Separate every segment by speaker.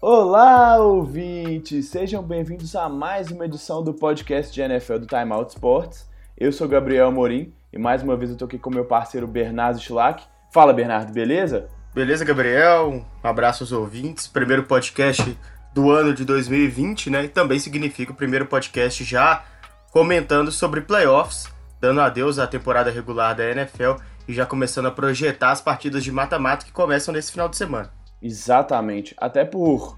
Speaker 1: Olá, ouvintes! Sejam bem-vindos a mais uma edição do podcast de NFL do Time Out Sports. Eu sou Gabriel Morim e mais uma vez eu tô aqui com meu parceiro Bernardo Schlack. Fala, Bernardo, beleza?
Speaker 2: Beleza, Gabriel? Um abraço aos ouvintes. Primeiro podcast do ano de 2020, né? E também significa o primeiro podcast já comentando sobre playoffs, dando adeus à temporada regular da NFL e já começando a projetar as partidas de mata-mata que começam nesse final de semana.
Speaker 1: Exatamente. Até por,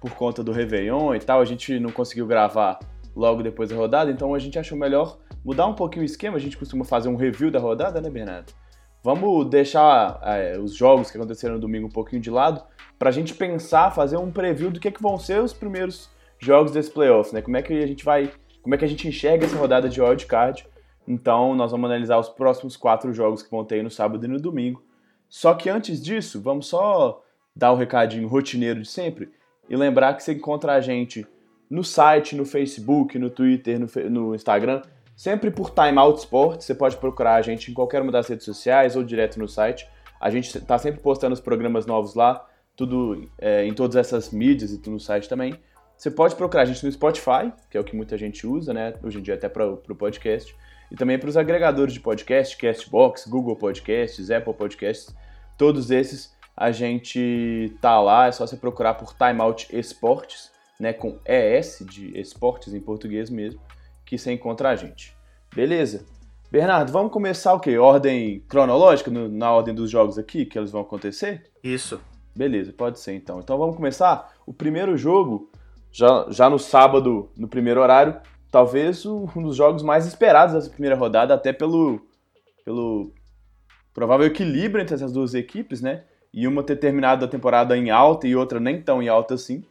Speaker 1: por conta do Réveillon e tal, a gente não conseguiu gravar logo depois da rodada, então a gente achou melhor mudar um pouquinho o esquema. A gente costuma fazer um review da rodada, né, Bernardo? Vamos deixar é, os jogos que aconteceram no domingo um pouquinho de lado para a gente pensar, fazer um preview do que, é que vão ser os primeiros jogos desse playoff, né? Como é que a gente vai, como é que a gente enxerga essa rodada de wild card? Então, nós vamos analisar os próximos quatro jogos que vão ter no sábado e no domingo. Só que antes disso, vamos só dar o recadinho rotineiro de sempre e lembrar que você encontra a gente no site, no Facebook, no Twitter, no, no Instagram, sempre por Time Out. Você pode procurar a gente em qualquer uma das redes sociais ou direto no site. A gente está sempre postando os programas novos lá, tudo é, em todas essas mídias e tudo no site também. Você pode procurar a gente no Spotify, que é o que muita gente usa, né? Hoje em dia até para o podcast. E também para os agregadores de podcast, Castbox, Google Podcasts, Apple Podcasts. Todos esses a gente tá lá, é só você procurar por Timeout Esportes, né, com ES de esportes em português mesmo, que você encontra a gente. Beleza? Bernardo, vamos começar o quê? Ordem cronológica, no, na ordem dos jogos aqui, que eles vão acontecer?
Speaker 2: Isso.
Speaker 1: Beleza, pode ser então. Então vamos começar. O primeiro jogo, já, já no sábado, no primeiro horário, talvez um dos jogos mais esperados dessa primeira rodada, até pelo, pelo provável equilíbrio entre essas duas equipes, né? e uma ter terminado a temporada em alta e outra nem tão em alta assim,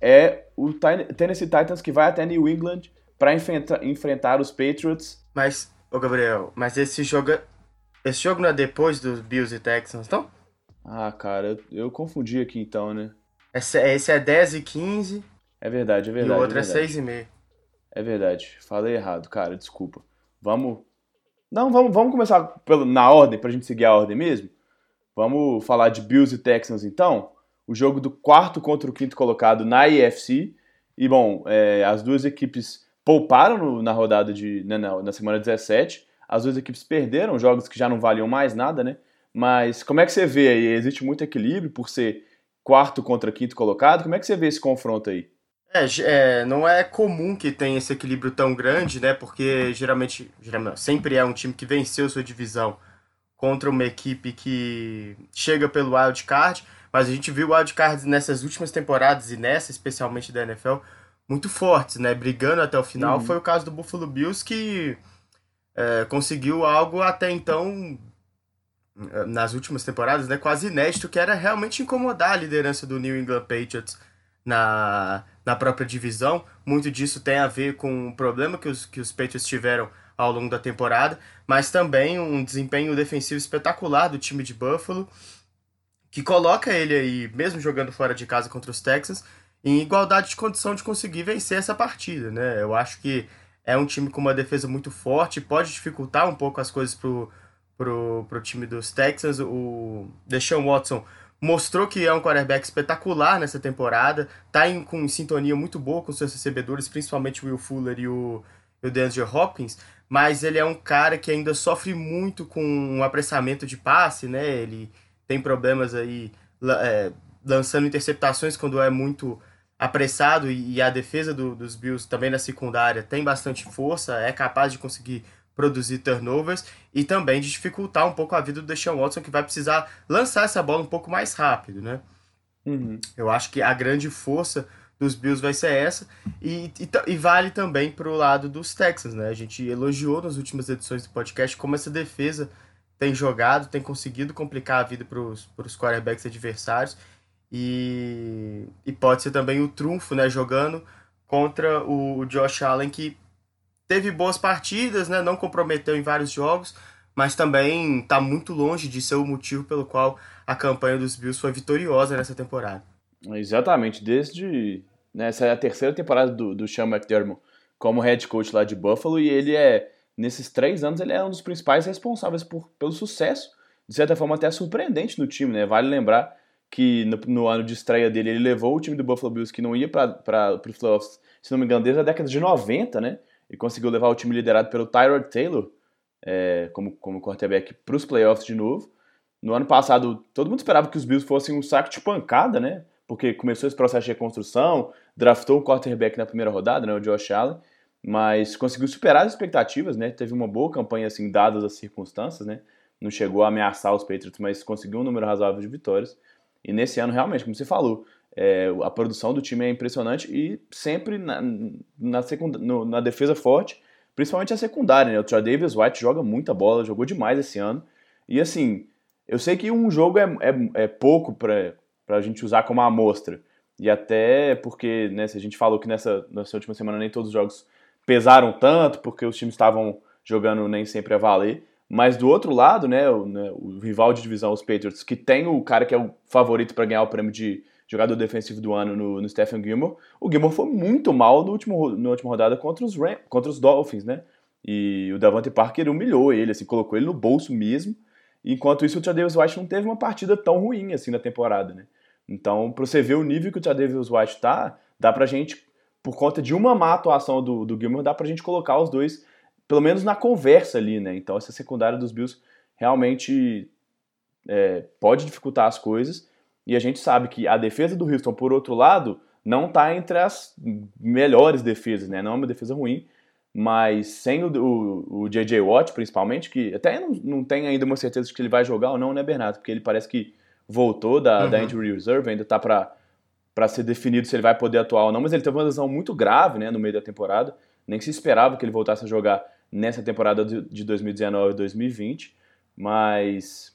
Speaker 1: é o Tennessee Titans que vai até New England para enfrentar, enfrentar os Patriots.
Speaker 2: Mas, ô Gabriel, mas esse jogo, é, esse jogo não é depois dos Bills e Texans, então?
Speaker 1: Ah, cara, eu, eu confundi aqui então, né?
Speaker 2: Esse, esse é 10 e 15.
Speaker 1: É verdade, é verdade.
Speaker 2: E o outro
Speaker 1: é,
Speaker 2: é 6 e meio.
Speaker 1: É verdade, falei errado, cara, desculpa. Vamos. Não, vamos, vamos começar pelo, na ordem, pra gente seguir a ordem mesmo? Vamos falar de Bills e Texans então? O jogo do quarto contra o quinto colocado na IFC. E bom, é, as duas equipes pouparam no, na rodada de. Né, na, na semana 17. As duas equipes perderam jogos que já não valiam mais nada, né? Mas como é que você vê aí? Existe muito equilíbrio por ser quarto contra quinto colocado? Como é que você vê esse confronto aí?
Speaker 2: É, é, não é comum que tenha esse equilíbrio tão grande, né? Porque geralmente, geralmente sempre é um time que venceu sua divisão contra uma equipe que chega pelo wild card, mas a gente viu wild cards nessas últimas temporadas e nessa especialmente da NFL muito fortes, né? Brigando até o final. Uhum. Foi o caso do Buffalo Bills que é, conseguiu algo até então nas últimas temporadas, né, quase inédito, que era realmente incomodar a liderança do New England Patriots na, na própria divisão. Muito disso tem a ver com o problema que os, que os Patriots tiveram ao longo da temporada, mas também um desempenho defensivo espetacular do time de Buffalo, que coloca ele aí, mesmo jogando fora de casa contra os Texans, em igualdade de condição de conseguir vencer essa partida, né? Eu acho que é um time com uma defesa muito forte, pode dificultar um pouco as coisas pro, pro, pro time dos Texans. O Deshaun Watson mostrou que é um quarterback espetacular nessa temporada, tá em, com sintonia muito boa com seus recebedores, principalmente o Will Fuller e o, e o DeAndre Hopkins, mas ele é um cara que ainda sofre muito com um apressamento de passe, né? Ele tem problemas aí é, lançando interceptações quando é muito apressado e, a defesa do, dos Bills também na secundária tem bastante força, é capaz de conseguir produzir turnovers e também de dificultar um pouco a vida do Deshaun Watson que vai precisar lançar essa bola um pouco mais rápido, né? Uhum. Eu acho que a grande força dos Bills vai ser essa. E, e, e vale também para o lado dos Texans, né? A gente elogiou nas últimas edições do podcast como essa defesa tem jogado, tem conseguido complicar a vida para os quarterbacks adversários. E, e pode ser também o trunfo, né? Jogando contra o, Josh Allen, que teve boas partidas, né? Não comprometeu em vários jogos, mas também está muito longe de ser o motivo pelo qual a campanha dos Bills foi vitoriosa nessa temporada.
Speaker 1: Exatamente, desde né, essa é a terceira temporada do, do Sean McDermott como head coach lá de Buffalo e ele é nesses três anos ele é um dos principais responsáveis por, pelo sucesso, de certa forma até surpreendente no time, né? Vale lembrar que no, no, ano de estreia dele ele levou o time do Buffalo Bills que não ia para os playoffs, se não me engano, desde a década de 90, né? E conseguiu levar o time liderado pelo Tyrod Taylor é, como, como quarterback para os playoffs de novo. No ano passado, todo mundo esperava que os Bills fossem um saco de pancada, né? Porque começou esse processo de reconstrução, draftou o quarterback na primeira rodada, né, o Josh Allen, mas conseguiu superar as expectativas, né? Teve uma boa campanha, assim, dadas as circunstâncias, né? Não chegou a ameaçar os Patriots, mas conseguiu um número razoável de vitórias. E nesse ano, realmente, como você falou, é, a produção do time é impressionante e sempre na, na, segunda, no, na defesa forte, principalmente a secundária, né? O Troy Davis White joga muita bola, jogou demais esse ano. E assim, eu sei que um jogo é, é, é pouco para a gente usar como amostra. E até porque, né, a gente falou que nessa, nessa última semana nem todos os jogos pesaram tanto, porque os times estavam jogando nem sempre a valer. Mas do outro lado, né, o, né, o rival de divisão, os Patriots, que tem o cara que é o favorito para ganhar o prêmio de jogador defensivo do ano no, no Stephen Gilmore, o Gilmore foi muito mal no último, na última rodada contra os, Ram, contra os Dolphins, né? E o Davante Parker humilhou ele, assim, colocou ele no bolso mesmo. Enquanto isso, o Davis White não teve uma partida tão ruim assim na temporada, né? Então, pra você ver o nível que o Davis White tá, dá pra gente, por conta de uma má atuação do, do Gilmore, dá pra gente colocar os dois, pelo menos na conversa ali, né? Então, essa secundária dos Bills realmente é, pode dificultar as coisas. E a gente sabe que a defesa do Houston, por outro lado, não está entre as melhores defesas, né? Não é uma defesa ruim, mas sem o, o, o J.J. Watt, principalmente, que até não, não tem ainda uma certeza de que ele vai jogar ou não, né, Bernardo? Porque ele parece que voltou da, uhum. da injury reserve, ainda está para para ser definido se ele vai poder atuar ou não, mas ele teve uma lesão muito grave, né, no meio da temporada. Nem se esperava que ele voltasse a jogar nessa temporada de 2019 e 2020, mas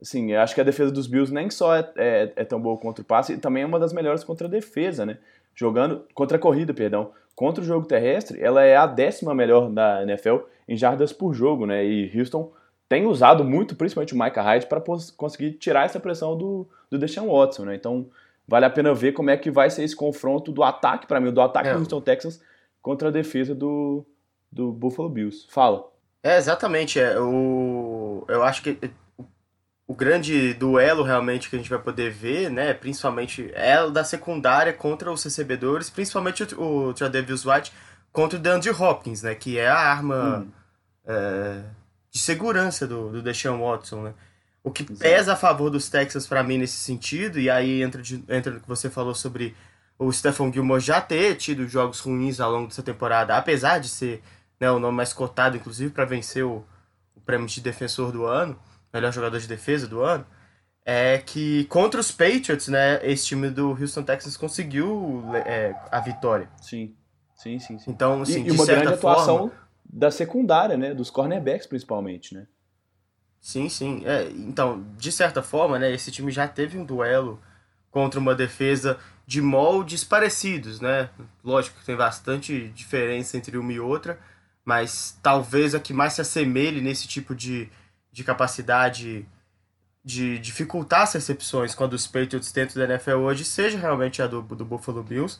Speaker 1: assim, eu acho que a defesa dos Bills nem só é, é, é, tão boa contra o passe, e também é uma das melhores contra a defesa, né? Jogando contra a corrida, perdão. Contra o jogo terrestre, ela é a décima melhor da NFL em jardas por jogo, né? E Houston tem usado muito, principalmente o Micah Hyde, para conseguir tirar essa pressão do, do Deshaun Watson, né? Então, vale a pena ver como é que vai ser esse confronto do ataque, para mim, do ataque é. do Houston Texans contra a defesa do, do Buffalo Bills. Fala.
Speaker 2: É, exatamente. É, o, eu acho que o grande duelo realmente que a gente vai poder ver, né, principalmente é o da secundária contra os recebedores, principalmente o, o Travis White contra o DeAndre Hopkins, né, que é a arma hum. é, de segurança do, do Deshaun Watson, né. O que Exato. pesa a favor dos Texans para mim nesse sentido, e aí entra, de, entra no que você falou sobre o Stephon Gilmore já ter tido jogos ruins ao longo dessa temporada, apesar de ser né, o nome mais cotado, inclusive, para vencer o, o prêmio de defensor do ano, melhor jogador de defesa do ano, é que contra os Patriots, né, esse time do Houston Texans conseguiu é, a vitória.
Speaker 1: Sim, sim, sim. sim.
Speaker 2: Então, assim,
Speaker 1: e, e uma grande atuação da secundária, né, dos cornerbacks principalmente, né.
Speaker 2: Sim, sim. É, então, de certa forma, né, esse time já teve um duelo contra uma defesa de moldes parecidos, né? Lógico que tem bastante diferença entre uma e outra, mas talvez a que mais se assemelhe nesse tipo de, de capacidade de dificultar as recepções quando os Patriots dentro da NFL hoje seja realmente a do, do Buffalo Bills.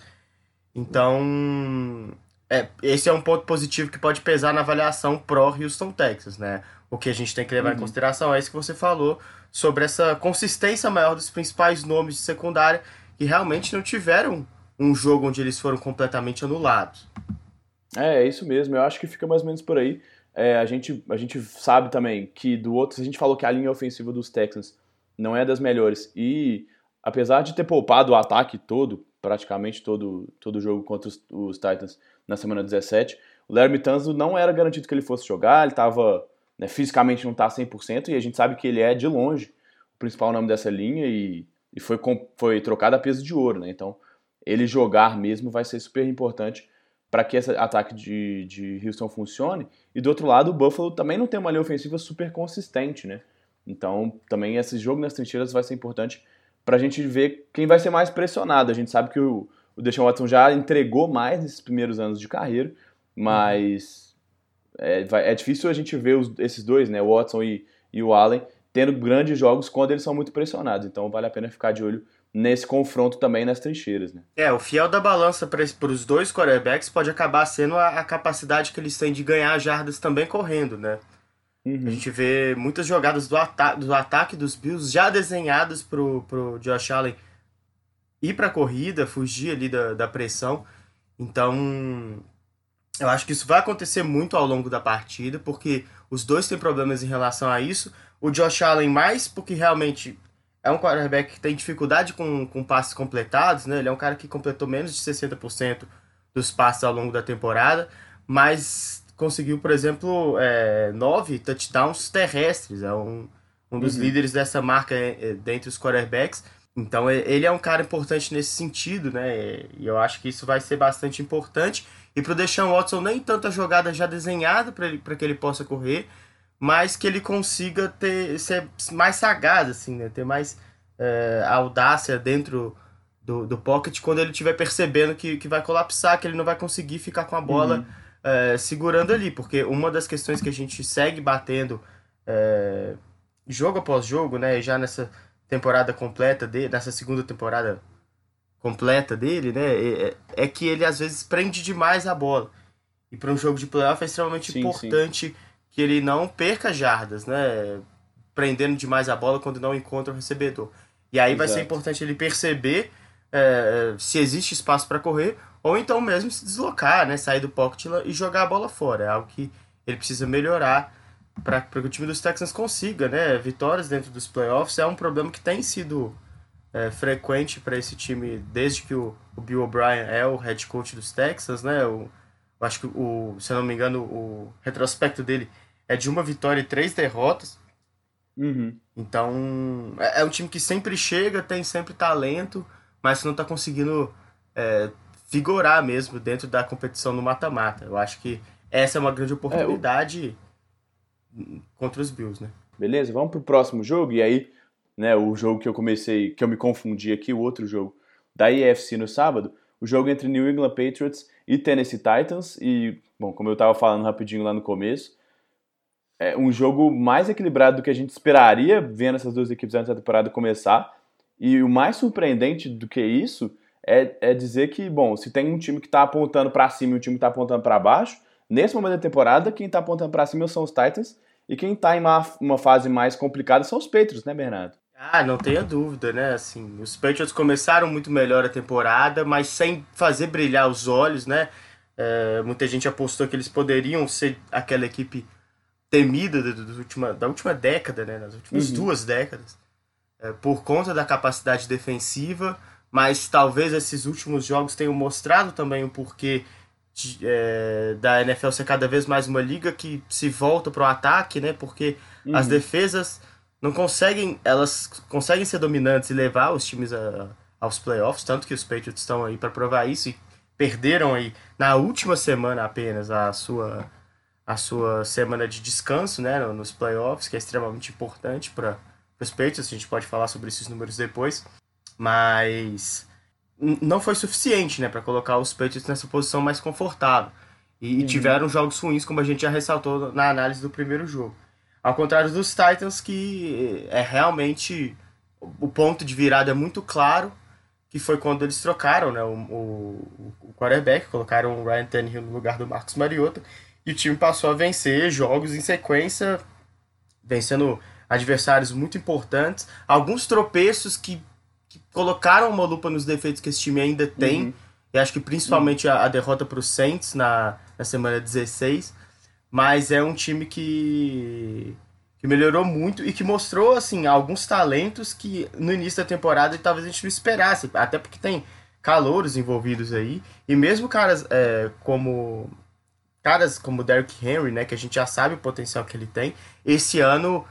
Speaker 2: Então, é, esse é um ponto positivo que pode pesar na avaliação pró-Houston, Texas, né? O que a gente tem que levar uhum. em consideração é isso que você falou sobre essa consistência maior dos principais nomes de secundária que realmente não tiveram um jogo onde eles foram completamente anulados.
Speaker 1: É, é isso mesmo. Eu acho que fica mais ou menos por aí. É, a, gente, a gente sabe também que do outro, a gente falou que a linha ofensiva dos Texans não é das melhores. E apesar de ter poupado o ataque todo, praticamente todo todo jogo contra os, os, Titans na semana 17, o Larry Tanzo não era garantido que ele fosse jogar, ele estava né, fisicamente não está 100% e a gente sabe que ele é de longe o principal nome dessa linha e, e foi, foi trocado a peso de ouro, né? Então ele jogar mesmo vai ser super importante para que esse ataque de, de Houston funcione. E do outro lado, o Buffalo também não tem uma linha ofensiva super consistente, né? Então, também esse jogo nas trincheiras vai ser importante para a gente ver quem vai ser mais pressionado. A gente sabe que o, o Deshaun Watson já entregou mais nesses primeiros anos de carreira, mas É, vai, é difícil a gente ver os, esses dois, né, o Watson e, e o Allen, tendo grandes jogos quando eles são muito pressionados. Então vale a pena ficar de olho nesse confronto também nas trincheiras, né?
Speaker 2: É, o fiel da balança para os dois quarterbacks pode acabar sendo a, a, capacidade que eles têm de ganhar jardas também correndo, né? Uhum. A gente vê muitas jogadas do, ata do ataque dos Bills já desenhadas pro, pro Josh Allen ir para a corrida, fugir ali da, da pressão. Então, eu acho que isso vai acontecer muito ao longo da partida, porque os dois têm problemas em relação a isso. O Josh Allen mais porque realmente é um quarterback que tem dificuldade com, com passes completados, né? Ele é um cara que completou menos de 60% dos passes ao longo da temporada, mas conseguiu, por exemplo, é, nove touchdowns terrestres. É um, um dos uhum. líderes dessa marca é, é, dentre os quarterbacks. Então ele é um cara importante nesse sentido, né? E eu acho que isso vai ser bastante importante. E para o Deshaun Watson, nem tanta jogada já desenhada para que ele possa correr, mas que ele consiga ter ser mais sagaz, assim, né? Ter mais é, audácia dentro do, do pocket quando ele estiver percebendo que, que vai colapsar, que ele não vai conseguir ficar com a bola uhum. é, segurando ali. Porque uma das questões que a gente segue batendo é, jogo após jogo, né? Já nessa temporada completa dele, nessa segunda temporada completa dele, né, é, é, que ele às vezes prende demais a bola. E para um jogo de playoff é extremamente sim, importante sim. Que ele não perca jardas, né, prendendo demais a bola quando não encontra o recebedor. E aí Exato. vai ser importante ele perceber é, se existe espaço para correr ou então mesmo se deslocar, né, sair do pocket e jogar a bola fora. É algo que ele precisa melhorar para que o time dos Texans consiga, né? Vitórias dentro dos playoffs é um problema que tem sido é, frequente para esse time desde que o, o Bill O'Brien é o head coach dos Texans, né? O, eu acho que o, se eu não me engano, o retrospecto dele é de uma vitória e três derrotas.
Speaker 1: Uhum.
Speaker 2: Então é, é, um time que sempre chega, tem sempre talento, mas não está conseguindo é, vigorar mesmo dentro da competição no mata-mata. Eu acho que essa é uma grande oportunidade. É, o contra os Bills, né?
Speaker 1: Beleza, vamos pro próximo jogo e aí, né, o jogo que eu comecei, que eu me confundi aqui, o outro jogo da IFC no sábado, o jogo entre New England Patriots e Tennessee Titans e, bom, como eu estava falando rapidinho lá no começo, é um jogo mais equilibrado do que a gente esperaria vendo essas duas equipes antes da temporada começar. E o mais surpreendente do que isso é, é dizer que, bom, se tem um time que está apontando para cima e um time que está apontando para baixo, nesse momento da temporada, quem está apontando para cima são os Titans e quem está em uma, uma fase mais complicada são os Patriots, né, Bernardo?
Speaker 2: Ah, não tenha dúvida, né? Assim, os Patriots começaram muito melhor a temporada, mas sem fazer brilhar os olhos, né? É, muita gente apostou que eles poderiam ser aquela equipe temida da, da, última, da última década, né? Nas últimas uhum. duas décadas, é, por conta da capacidade defensiva, mas talvez esses últimos jogos tenham mostrado também o porquê de, é, da NFL ser cada vez mais uma liga que se volta para o ataque, né? Porque uhum. as defesas não conseguem, elas conseguem ser dominantes e levar os times a, aos playoffs, tanto que os Patriots estão aí para provar isso e perderam aí na última semana apenas a sua a sua semana de descanso, né, nos playoffs, que é extremamente importante para os Patriots, a gente pode falar sobre esses números depois, mas não foi suficiente, né, para colocar os Patriots nessa posição mais confortável. E, uhum. tiveram jogos ruins, como a gente já ressaltou na análise do primeiro jogo. Ao contrário dos Titans, que é realmente o ponto de virada é muito claro, que foi quando eles trocaram né, o, o, o quarterback, colocaram o Ryan Tannehill no lugar do Marcos Mariota, e o time passou a vencer jogos em sequência, vencendo adversários muito importantes, alguns tropeços que colocaram uma lupa nos defeitos que esse time ainda tem. Uhum. E acho que principalmente uhum. a, a, derrota para o Saints na, na semana 16. Mas é um time que, que melhorou muito e que mostrou assim alguns talentos que no início da temporada talvez a gente não esperasse. Até porque tem calouros envolvidos aí. E mesmo caras é, como caras como Derrick Henry, né, que a gente já sabe o potencial que ele tem, esse ano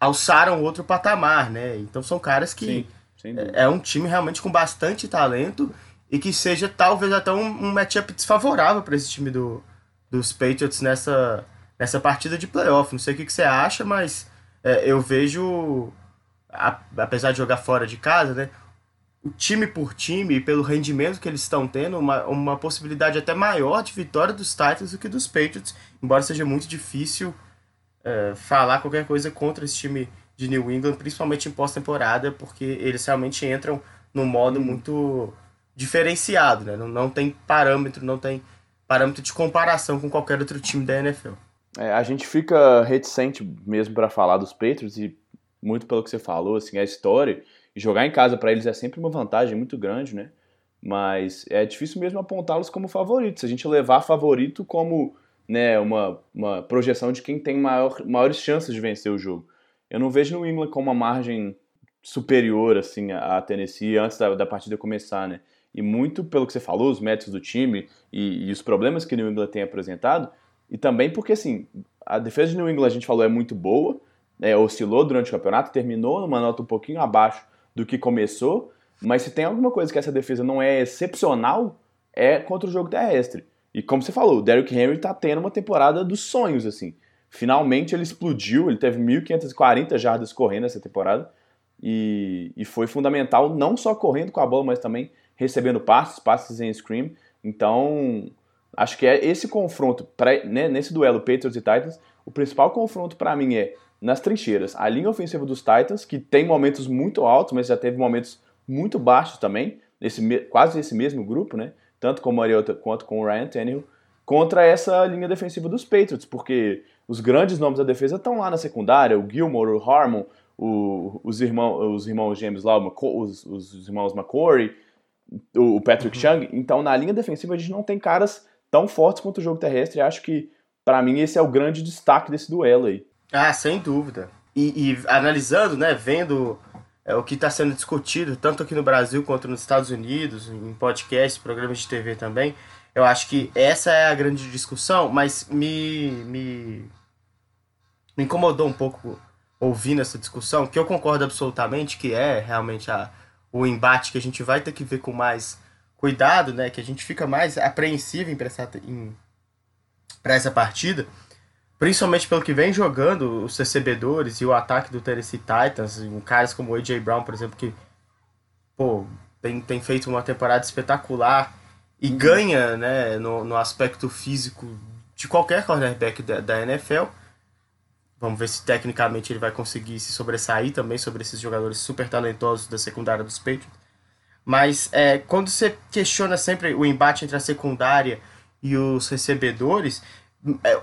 Speaker 2: alçaram outro patamar, né? Então são caras que Sim é, é um time realmente com bastante talento e que seja talvez até um, um matchup desfavorável para esse time do, dos Patriots nessa, nessa partida de playoff. Não sei o que, que você acha, mas é, eu vejo, a, apesar de jogar fora de casa, né? Time por time, pelo rendimento que eles estão tendo, uma, uma possibilidade até maior de vitória dos Titans do que dos Patriots, embora seja muito difícil é, falar qualquer coisa contra esse time de New England, principalmente em pós-temporada, porque eles realmente entram num modo hum. muito diferenciado, né? Não, não tem parâmetro, não tem parâmetro de comparação com qualquer outro time da NFL.
Speaker 1: É, a gente fica reticente mesmo para falar dos Patriots e muito pelo que você falou, assim, a história e jogar em casa para eles é sempre uma vantagem muito grande, né? Mas é difícil mesmo apontá-los como favoritos. Se a gente levar favorito como né, uma, uma projeção de quem tem maior, maiores chances de vencer o jogo. Eu não vejo no England com uma margem superior assim a Tennessee antes da, da partida começar, né? E muito pelo que você falou, os métodos do time e, e os problemas que o New England tem apresentado, e também porque assim a defesa de New England a gente falou é muito boa, né, oscilou durante o campeonato, terminou numa nota um pouquinho abaixo do que começou, mas se tem alguma coisa que essa defesa não é excepcional, é contra o jogo terrestre. E como você falou, o Derrick Henry tá tendo uma temporada dos sonhos, assim. Finalmente ele explodiu, ele teve 1.540 jardas correndo essa temporada e, e foi fundamental não só correndo com a bola, mas também recebendo passes, passes em screen. Então, acho que é esse confronto, pra, né, nesse duelo Patriots e Titans, o principal confronto para mim é nas trincheiras. A linha ofensiva dos Titans, que tem momentos muito altos, mas já teve momentos muito baixos também, nesse, quase esse mesmo grupo, né? Tanto com o Mariota quanto com o Ryan Tannehill, contra essa linha defensiva dos Patriots, porque os grandes nomes da defesa estão lá na secundária, o Gilmore, o Harmon, o, os, irmão, os irmãos James lá, os, os irmãos McCory, o Patrick uhum. Chung. Então, na linha defensiva, a gente não tem caras tão fortes quanto o jogo terrestre. E acho que, para mim, esse é o grande destaque desse duelo aí.
Speaker 2: Ah, sem dúvida. E, e analisando, né, vendo é, o que está sendo discutido, tanto aqui no Brasil quanto nos Estados Unidos, em podcasts, programas de TV também, eu acho que essa é a grande discussão, mas me, me, me incomodou um pouco ouvindo essa discussão, que eu concordo absolutamente que é realmente a, o embate que a gente vai ter que ver com mais cuidado, né, que a gente fica mais apreensivo em, em para essa partida, principalmente pelo que vem jogando os recebedores e o ataque do Tennessee Titans, caras como o AJ Brown, por exemplo, que pô, tem, tem feito uma temporada espetacular e uhum. ganha né, no, no aspecto físico de qualquer cornerback da, da NFL. Vamos ver se tecnicamente ele vai conseguir se sobressair também sobre esses jogadores super talentosos da secundária dos Patriots. Mas é, quando você questiona sempre o embate entre a secundária e os recebedores, é,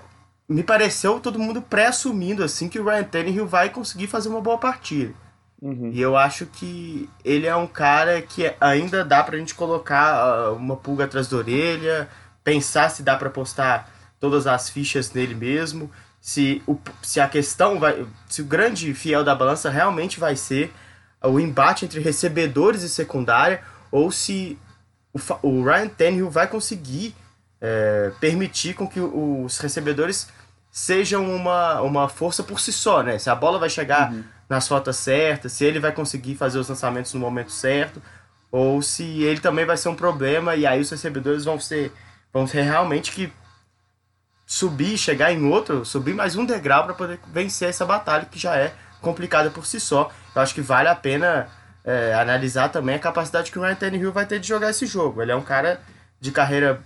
Speaker 2: me pareceu todo mundo pré-assumindo assim que o Ryan Tannehill vai conseguir fazer uma boa partida. Uhum. E eu acho que ele é um cara que ainda dá pra gente colocar uh, uma pulga atrás da orelha, pensar se dá para postar todas as fichas nele mesmo, se, o, se a questão vai. Se o grande fiel da balança realmente vai ser o embate entre recebedores e secundária, ou se o, o Ryan Tannehill vai conseguir é, permitir com que os recebedores sejam uma, uma força por si só, né? Se a bola vai chegar uhum. nas rotas certas, se ele vai conseguir fazer os lançamentos no momento certo, ou se ele também vai ser um problema e aí os recebedores vão ser vão ser realmente que subir, chegar em outro, subir mais um degrau para poder vencer essa batalha que já é complicada por si só. Eu acho que vale a pena é, analisar também a capacidade que o Ryan Tannehill vai ter de jogar esse jogo. Ele é um cara de carreira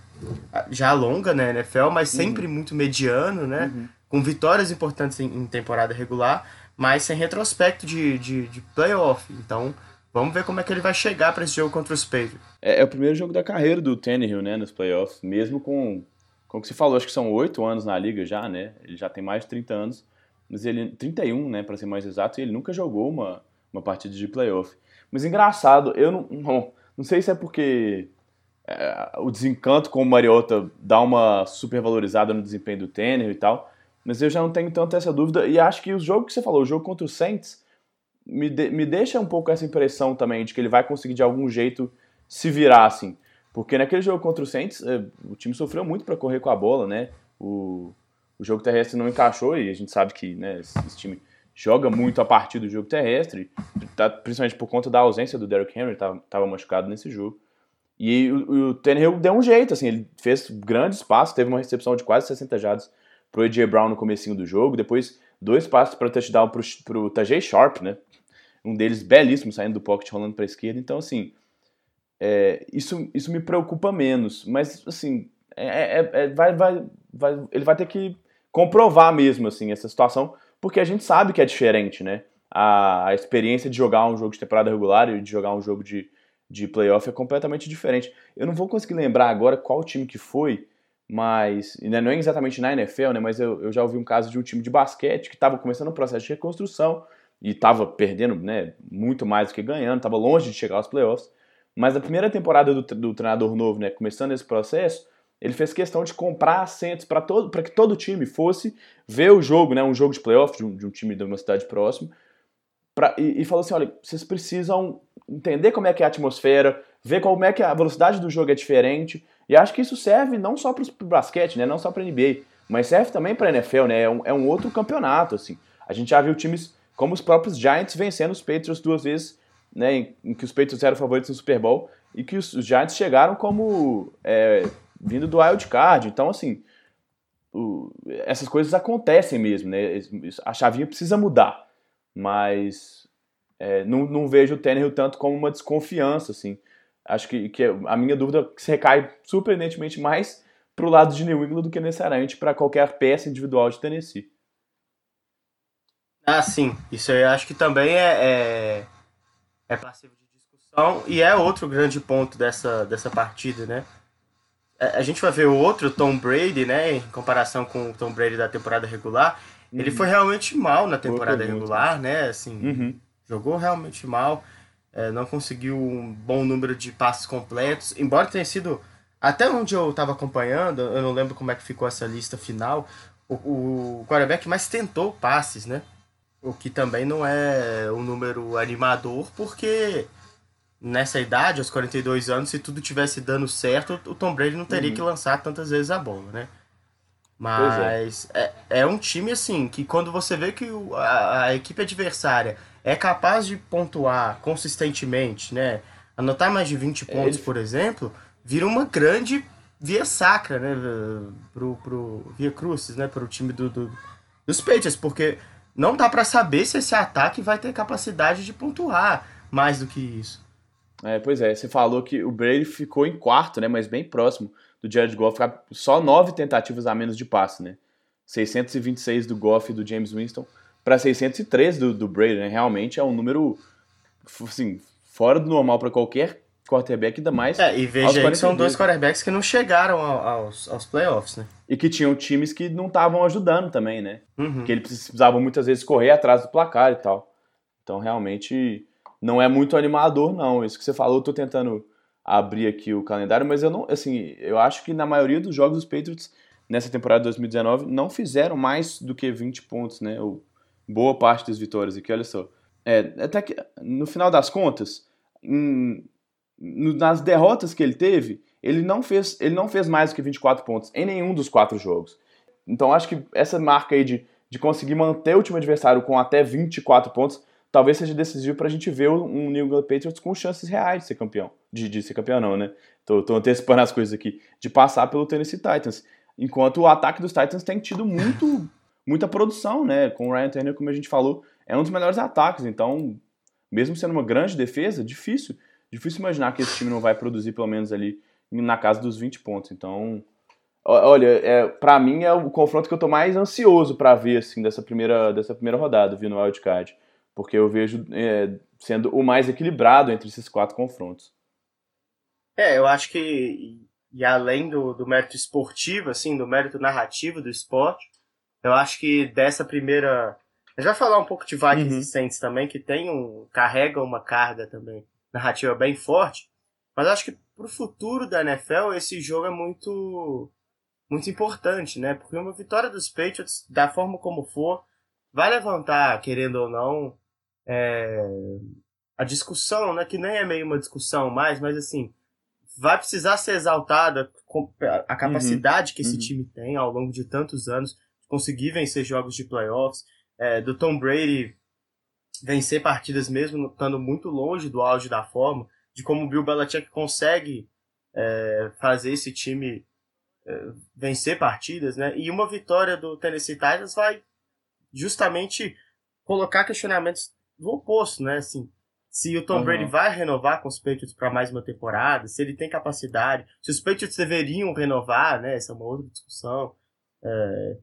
Speaker 2: já longa na NFL, mas sempre uhum. muito mediano, né? Uhum. Com vitórias importantes em, em, temporada regular, mas sem retrospecto de, de, de, playoff. Então, vamos ver como é que ele vai chegar para esse jogo contra os Patriots.
Speaker 1: É, é, o primeiro jogo da carreira do Tannehill, né? Nos playoffs, mesmo com, com o que você falou, acho que são oito anos na liga já, né? Ele já tem mais de 30 anos, mas ele 31, né? Para ser mais exato, e ele nunca jogou uma, uma partida de playoff. Mas engraçado, eu não, não, não sei se é porque o desencanto com o Mariota dá uma supervalorizada no desempenho do Tanner e tal, mas eu já não tenho tanto essa dúvida, e acho que o jogo que você falou, o jogo contra o Saints, me, de, me deixa um pouco essa impressão também de que ele vai conseguir de algum jeito se virar, assim, porque naquele jogo contra o Saints, é, o time sofreu muito para correr com a bola, né, o, o jogo terrestre não encaixou, e a gente sabe que né, esse time joga muito a partir do jogo terrestre, tá, principalmente por conta da ausência do Derrick Henry, estava machucado nesse jogo. E o, o Tannehill deu um jeito, assim, ele fez grandes passos, teve uma recepção de quase 60 jardas pro AJ Brown no comecinho do jogo, depois dois passos para touchdown pro, pro Tajay Sharp, né? Um deles belíssimo, saindo do pocket, rolando para a esquerda. Então, assim, é, isso, isso me preocupa menos. Mas, assim, é, é, é, vai, vai, vai, ele vai ter que comprovar mesmo, assim, essa situação, porque a gente sabe que é diferente, né? A, a experiência de jogar um jogo de temporada regular e de jogar um jogo de, de playoff é completamente diferente. Eu não vou conseguir lembrar agora qual time que foi, mas né, não é exatamente na NFL, né? Mas eu, eu já ouvi um caso de um time de basquete que estava começando o processo de reconstrução e estava perdendo né, muito mais do que ganhando, estava longe de chegar aos playoffs. Mas na primeira temporada do, do treinador novo, né, começando esse processo, ele fez questão de comprar assentos para todo, para que todo time fosse ver o jogo, né, um jogo de playoff de um, de um time de uma cidade próxima, pra, e, e, falou assim, olha, vocês precisam entender como é que é a atmosfera, ver como é que a velocidade do jogo é diferente, e acho que isso serve não só para o basquete, né, não só para NBA, mas serve também para a NFL, né, é um, é um outro campeonato, assim. A gente já viu times como os próprios Giants vencendo os Patriots duas vezes, né, em, em que os Patriots eram favoritos no Super Bowl, e que os, os Giants chegaram como é, vindo do wild card. Então, assim, o, essas coisas acontecem mesmo, né? A chavinha precisa mudar, mas é, não, não vejo o Tannehill tanto como uma desconfiança, assim. Acho que, que a minha dúvida se recai surpreendentemente mais para o lado de New England do que necessariamente para qualquer peça individual de Tennessee.
Speaker 2: Ah, sim. Isso eu acho que também é, é, é passivo de discussão e é outro grande ponto dessa, dessa partida, né? a gente vai ver o outro Tom Brady, né, em comparação com o Tom Brady da temporada regular, uhum. ele foi realmente mal na temporada regular, né, assim, uhum. Jogou realmente mal, é, não conseguiu um bom número de passes completos, embora tenha sido, até onde eu estava acompanhando, eu não lembro como é que ficou essa lista final, o, o quarterback mais tentou passes, né, o que também não é um número animador, porque nessa idade, aos 42 anos, se tudo tivesse dando certo, o Tom Brady não teria uhum. que lançar tantas vezes a bola, né? É. Mas é. É, é. um time assim que quando você vê que a, a, equipe adversária é capaz de pontuar consistentemente, né? Anotar mais de 20 é, pontos, por exemplo, vira uma grande via sacra, né? Pro, pro via Crucis, né? Pro time do, do, dos Patriots, porque não dá para saber se esse ataque vai ter capacidade de pontuar mais do que isso.
Speaker 1: É, pois é, você falou que o Brady ficou em quarto, né, mas bem próximo do Jared Goff, só nove tentativas a menos de passe, né? 626 do Goff e do James Winston para 603 do, do Brady, né? Realmente é um número assim, fora do normal para qualquer quarterback, ainda mais.
Speaker 2: É, e veja que são dois quarterbacks que não chegaram aos, aos playoffs, né?
Speaker 1: E que tinham times que não estavam ajudando também, né? Uhum. Que eles precisavam muitas vezes correr atrás do placar e tal. Então, realmente, não é muito animador, não. Isso que você falou, eu tô tentando abrir aqui o calendário, mas eu não, assim, eu acho que na maioria dos jogos dos Patriots nessa temporada de 2019 não fizeram mais do que 20 pontos, né? Ou boa parte das vitórias aqui, olha só. É, até que no final das contas, em, nas derrotas que ele teve, ele não fez, ele não fez mais do que 24 pontos em nenhum dos quatro jogos. Então acho que essa marca aí de, de conseguir manter o time adversário com até 24 pontos talvez seja decisivo para a gente ver um New England Patriots com chances reais de ser campeão. De, de ser campeão, não, né? Tô, tô, antecipando as coisas aqui. De passar pelo Tennessee Titans. Enquanto o ataque dos Titans tem tido muito, muita produção, né? Com o Ryan Tannehill, como a gente falou, é um dos melhores ataques. Então, mesmo sendo uma grande defesa, difícil. Difícil imaginar que esse time não vai produzir pelo menos ali na casa dos 20 pontos. Então, olha, é, para mim é o confronto que eu tô mais ansioso para ver assim dessa primeira dessa primeira rodada, vindo no wildcard porque eu vejo é, sendo o mais equilibrado entre esses quatro confrontos.
Speaker 2: É, eu acho que, e além do, do mérito esportivo, assim, do mérito narrativo do esporte, eu acho que dessa primeira. A gente vai falar um pouco de Vikings uhum. e Saints também, que tem um, carrega uma carga também narrativa bem forte, mas acho que pro futuro da NFL esse jogo é muito muito importante, né? Porque uma vitória dos Patriots, da forma como for, vai levantar, querendo ou não, é, a discussão, né, que nem é meio uma discussão mais, mas assim, vai precisar ser exaltada a capacidade uhum, que esse uhum. time tem ao longo de tantos anos, conseguir vencer jogos de playoffs, é, do Tom Brady vencer partidas mesmo estando muito longe do auge da forma, de como o Bill Belichick consegue é, fazer esse time é, vencer partidas, né? E uma vitória do Tennessee Titans vai justamente colocar questionamentos do oposto, né? Assim, se o Tom
Speaker 1: Uhum.
Speaker 2: Brady vai renovar com os Patriots para mais uma temporada, se ele tem capacidade, se os Patriots deveriam renovar, né? Essa é uma outra discussão. É,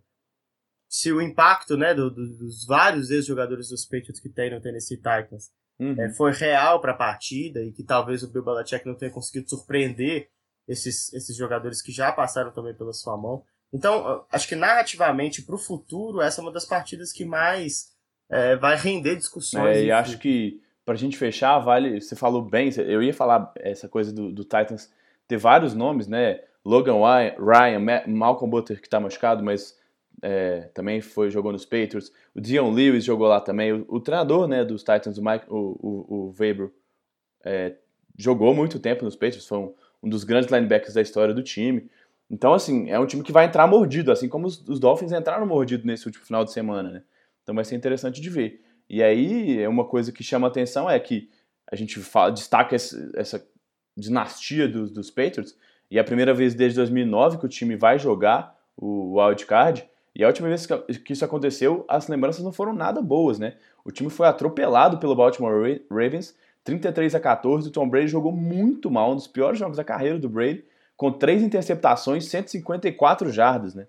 Speaker 2: se o impacto, né, do- do- dos vários ex-jogadores dos Patriots que tem no Tennessee Titans
Speaker 1: Uhum.
Speaker 2: é, foi real para a partida e que talvez o Bill Belichick não tenha conseguido surpreender esses, esses jogadores que já passaram também pela sua mão. Então, acho que narrativamente, para o futuro, essa é uma das partidas que mais é, vai render discussões.
Speaker 1: É, e acho que pra gente fechar, vale. Você falou bem, eu ia falar essa coisa do, do Titans ter vários nomes, né? Logan Ryan, Ryan Ma- Malcolm Butler, que tá machucado, mas é, também foi, jogou nos Patriots. O Dion Lewis jogou lá também. O, o treinador né, dos Titans, o, Mike, o, o, o Weber, é, jogou muito tempo nos Patriots, foi um, um dos grandes linebackers da história do time. Então, assim, é um time que vai entrar mordido, assim como os, os Dolphins entraram mordido nesse último final de semana, né? Então vai ser interessante de ver. E aí, é uma coisa que chama atenção é que a gente fala, destaca esse- essa dinastia dos, dos Patriots, e é a primeira vez desde 2009 que o time vai jogar o wild card, e a última vez que isso aconteceu, as lembranças não foram nada boas, né? O time foi atropelado pelo Baltimore Ra- Ravens, 33 a 14, o Tom Brady jogou muito mal, um dos piores jogos da carreira do Brady, com três interceptações, 154 jardas, né?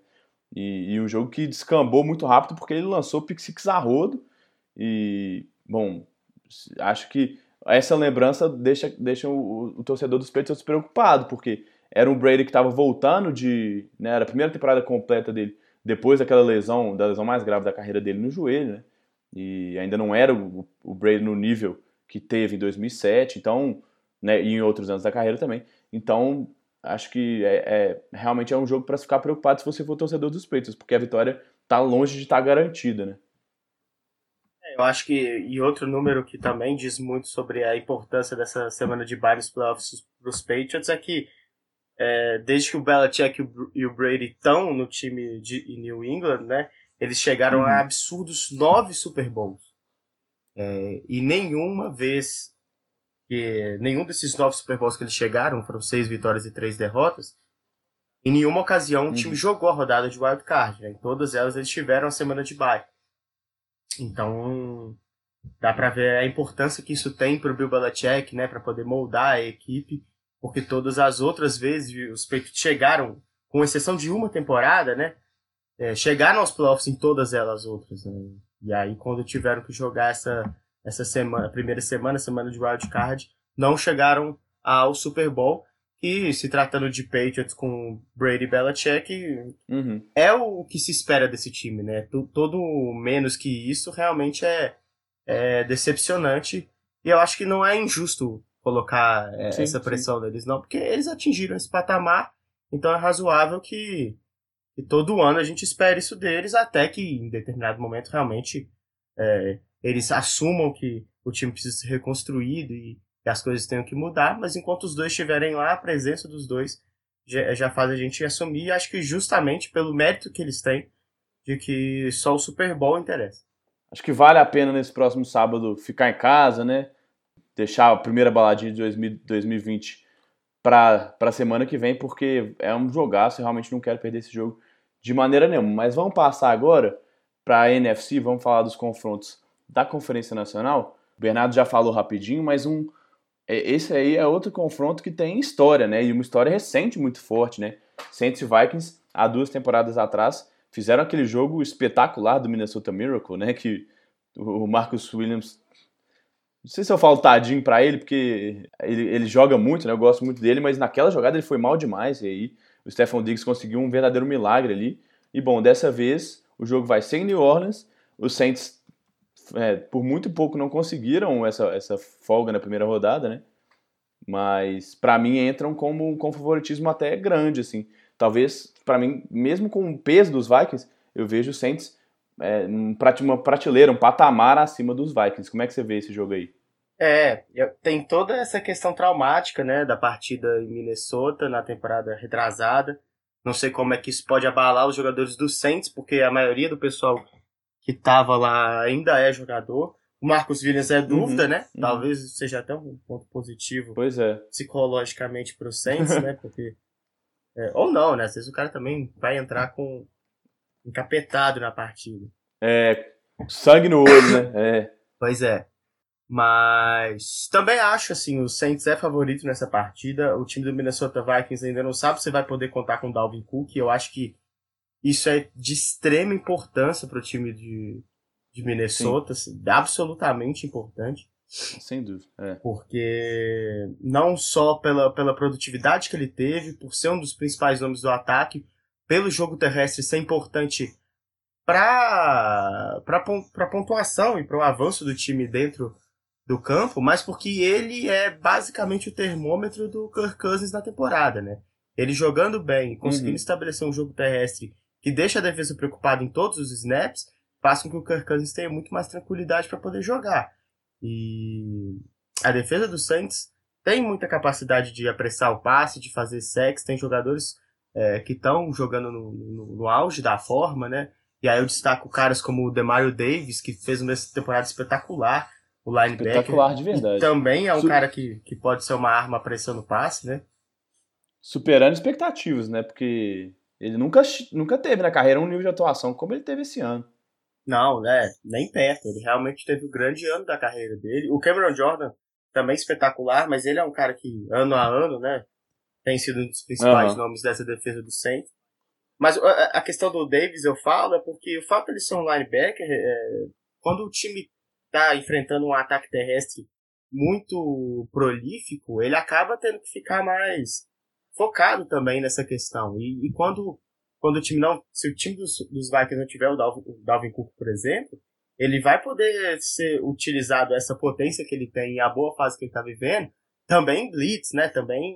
Speaker 1: E, e um jogo que descambou muito rápido porque ele lançou pick six a rodo. E, bom, acho que essa lembrança deixa, deixa o, o torcedor dos Patriots preocupado, porque era um Brady que estava voltando de. Né, era a primeira temporada completa dele, depois daquela lesão, da lesão mais grave da carreira dele no joelho, né? E ainda não era o, Brady no nível que teve em 2007, então, né, e em outros anos da carreira também. Então, acho que é, é- realmente é um jogo para ficar preocupado se você for torcedor dos Patriots, porque a vitória tá longe de estar garantida, né?
Speaker 2: Eu acho que, e outro número que também diz muito sobre a importância dessa semana de nos playoffs para os Patriots é que é, desde que o Belichick e o Br- o Brady estão no time de New England, né, eles chegaram
Speaker 1: Uhum.
Speaker 2: a absurdos nove Super Bowls. É, e nenhuma vez que nenhum desses nove Super Bowls que eles chegaram, foram seis vitórias e três derrotas, em nenhuma ocasião o time
Speaker 1: Uhum.
Speaker 2: jogou a rodada de wild card. Né? Em todas elas eles tiveram a semana de bye. Então, dá pra ver a importância que isso tem pro Bill Belichick, né, para poder moldar a equipe, porque todas as outras vezes os Patriots chegaram, com exceção de uma temporada, né, é, chegaram aos playoffs em todas elas outras, né? E aí quando tiveram que jogar essa essa semana, primeira semana, semana de wild card, não chegaram ao Super Bowl. E se tratando de Patriots com Brady Belichick,
Speaker 1: Uhum.
Speaker 2: é o que se espera desse time, né? Todo menos que isso realmente é, é decepcionante. E eu acho que não é injusto colocar é,
Speaker 1: Sim,
Speaker 2: essa
Speaker 1: sim.
Speaker 2: pressão neles, não, porque eles atingiram esse patamar, então é razoável que, que todo ano a gente espere isso deles, até que em determinado momento realmente é, eles assumam que o time precisa ser reconstruído e, e as coisas tenham que mudar, mas enquanto os dois estiverem lá, a presença dos dois já, já faz a gente assumir, e acho que justamente pelo mérito que eles têm de que só o Super Bowl interessa.
Speaker 1: Acho que vale a pena nesse próximo sábado ficar em casa, né? Deixar a primeira baladinha de 2000 2020 para a semana que vem, porque é um jogaço, eu realmente não quero perder esse jogo de maneira nenhuma. Mas vamos passar agora para a NFC, vamos falar dos confrontos da Conferência Nacional. O Bernardo já falou rapidinho, mas um é- esse aí é outro confronto que tem história, né? E uma história recente muito forte, né? Saints e Vikings, há duas temporadas atrás, fizeram aquele jogo espetacular do Minnesota Miracle, né? Que o Marcus Williams. Não sei se eu falo tadinho pra ele, porque ele, ele joga muito, né? Eu gosto muito dele, mas naquela jogada ele foi mal demais. E aí o Stephon Diggs conseguiu um verdadeiro milagre ali. E bom, dessa vez o jogo vai ser em New Orleans. Os Saints, é, por muito pouco, não conseguiram essa, essa folga na primeira rodada, né? Mas pra mim entram como com favoritismo até grande, assim. Talvez, pra mim, mesmo com o peso dos Vikings, eu vejo os Saints é, um uma prateleira, um patamar acima dos Vikings. Como é que você vê esse jogo aí?
Speaker 2: É, tem toda essa questão traumática, né, da partida em Minnesota na temporada retrasada. Não sei como é que isso pode abalar os jogadores do Saints, porque a maioria do pessoal que tava lá ainda é jogador. O Marcos Williams é dúvida,
Speaker 1: Uhum,
Speaker 2: né?
Speaker 1: uhum.
Speaker 2: Talvez seja até um ponto positivo
Speaker 1: Pois é.
Speaker 2: psicologicamente pro Saints, né? Porque é, ou não, né? Às vezes o cara também vai entrar com encapetado na partida.
Speaker 1: É, sangue no olho, né? É.
Speaker 2: Pois é. Mas também acho assim, o Saints é favorito nessa partida. O time do Minnesota Vikings ainda não sabe se vai poder contar com o Dalvin Cook. Eu acho que isso é de extrema importância para o time de, de Minnesota, assim, absolutamente importante.
Speaker 1: Sem dúvida. É.
Speaker 2: Porque não só pela, pela produtividade que ele teve, por ser um dos principais nomes do ataque, pelo jogo terrestre ser importante para a pontuação e para o avanço do time dentro do campo, mas porque ele é basicamente o termômetro do Kirk Cousins na temporada, né? Ele jogando bem, conseguindo uhum. estabelecer um jogo terrestre que deixa a defesa preocupada em todos os snaps, faz com que o Kirk Cousins tenha muito mais tranquilidade para poder jogar. E a defesa do Saints tem muita capacidade de apressar o passe, de fazer sex, tem jogadores é, que estão jogando no, no, no, auge da forma, né? E aí eu destaco caras como o Demario Davis, que fez uma temporada espetacular, o linebacker.
Speaker 1: Espetacular de verdade.
Speaker 2: também é um Su cara que, que pode ser uma arma apressando o passe, né?
Speaker 1: Superando expectativas, né? Porque ele nunca, nunca teve na carreira um nível de atuação como ele teve esse ano.
Speaker 2: Não, né? Nem perto. Ele realmente teve o um grande ano da carreira dele. O Cameron Jordan também espetacular, mas ele é um cara que, ano a ano, né? Tem sido um dos principais uhum. nomes dessa defesa do centro. Mas a, a, questão do Davis, eu falo, é porque o fato de ele ser um linebacker, é, quando o time tá enfrentando um ataque terrestre muito prolífico, ele acaba tendo que ficar mais focado também nessa questão. E, e quando quando o time não. Se o time dos, dos Vikings não tiver o Dalvin, o Dalvin Cook, por exemplo, ele vai poder ser utilizado essa potência que ele tem e a boa fase que ele está vivendo, também em blitz, né? Também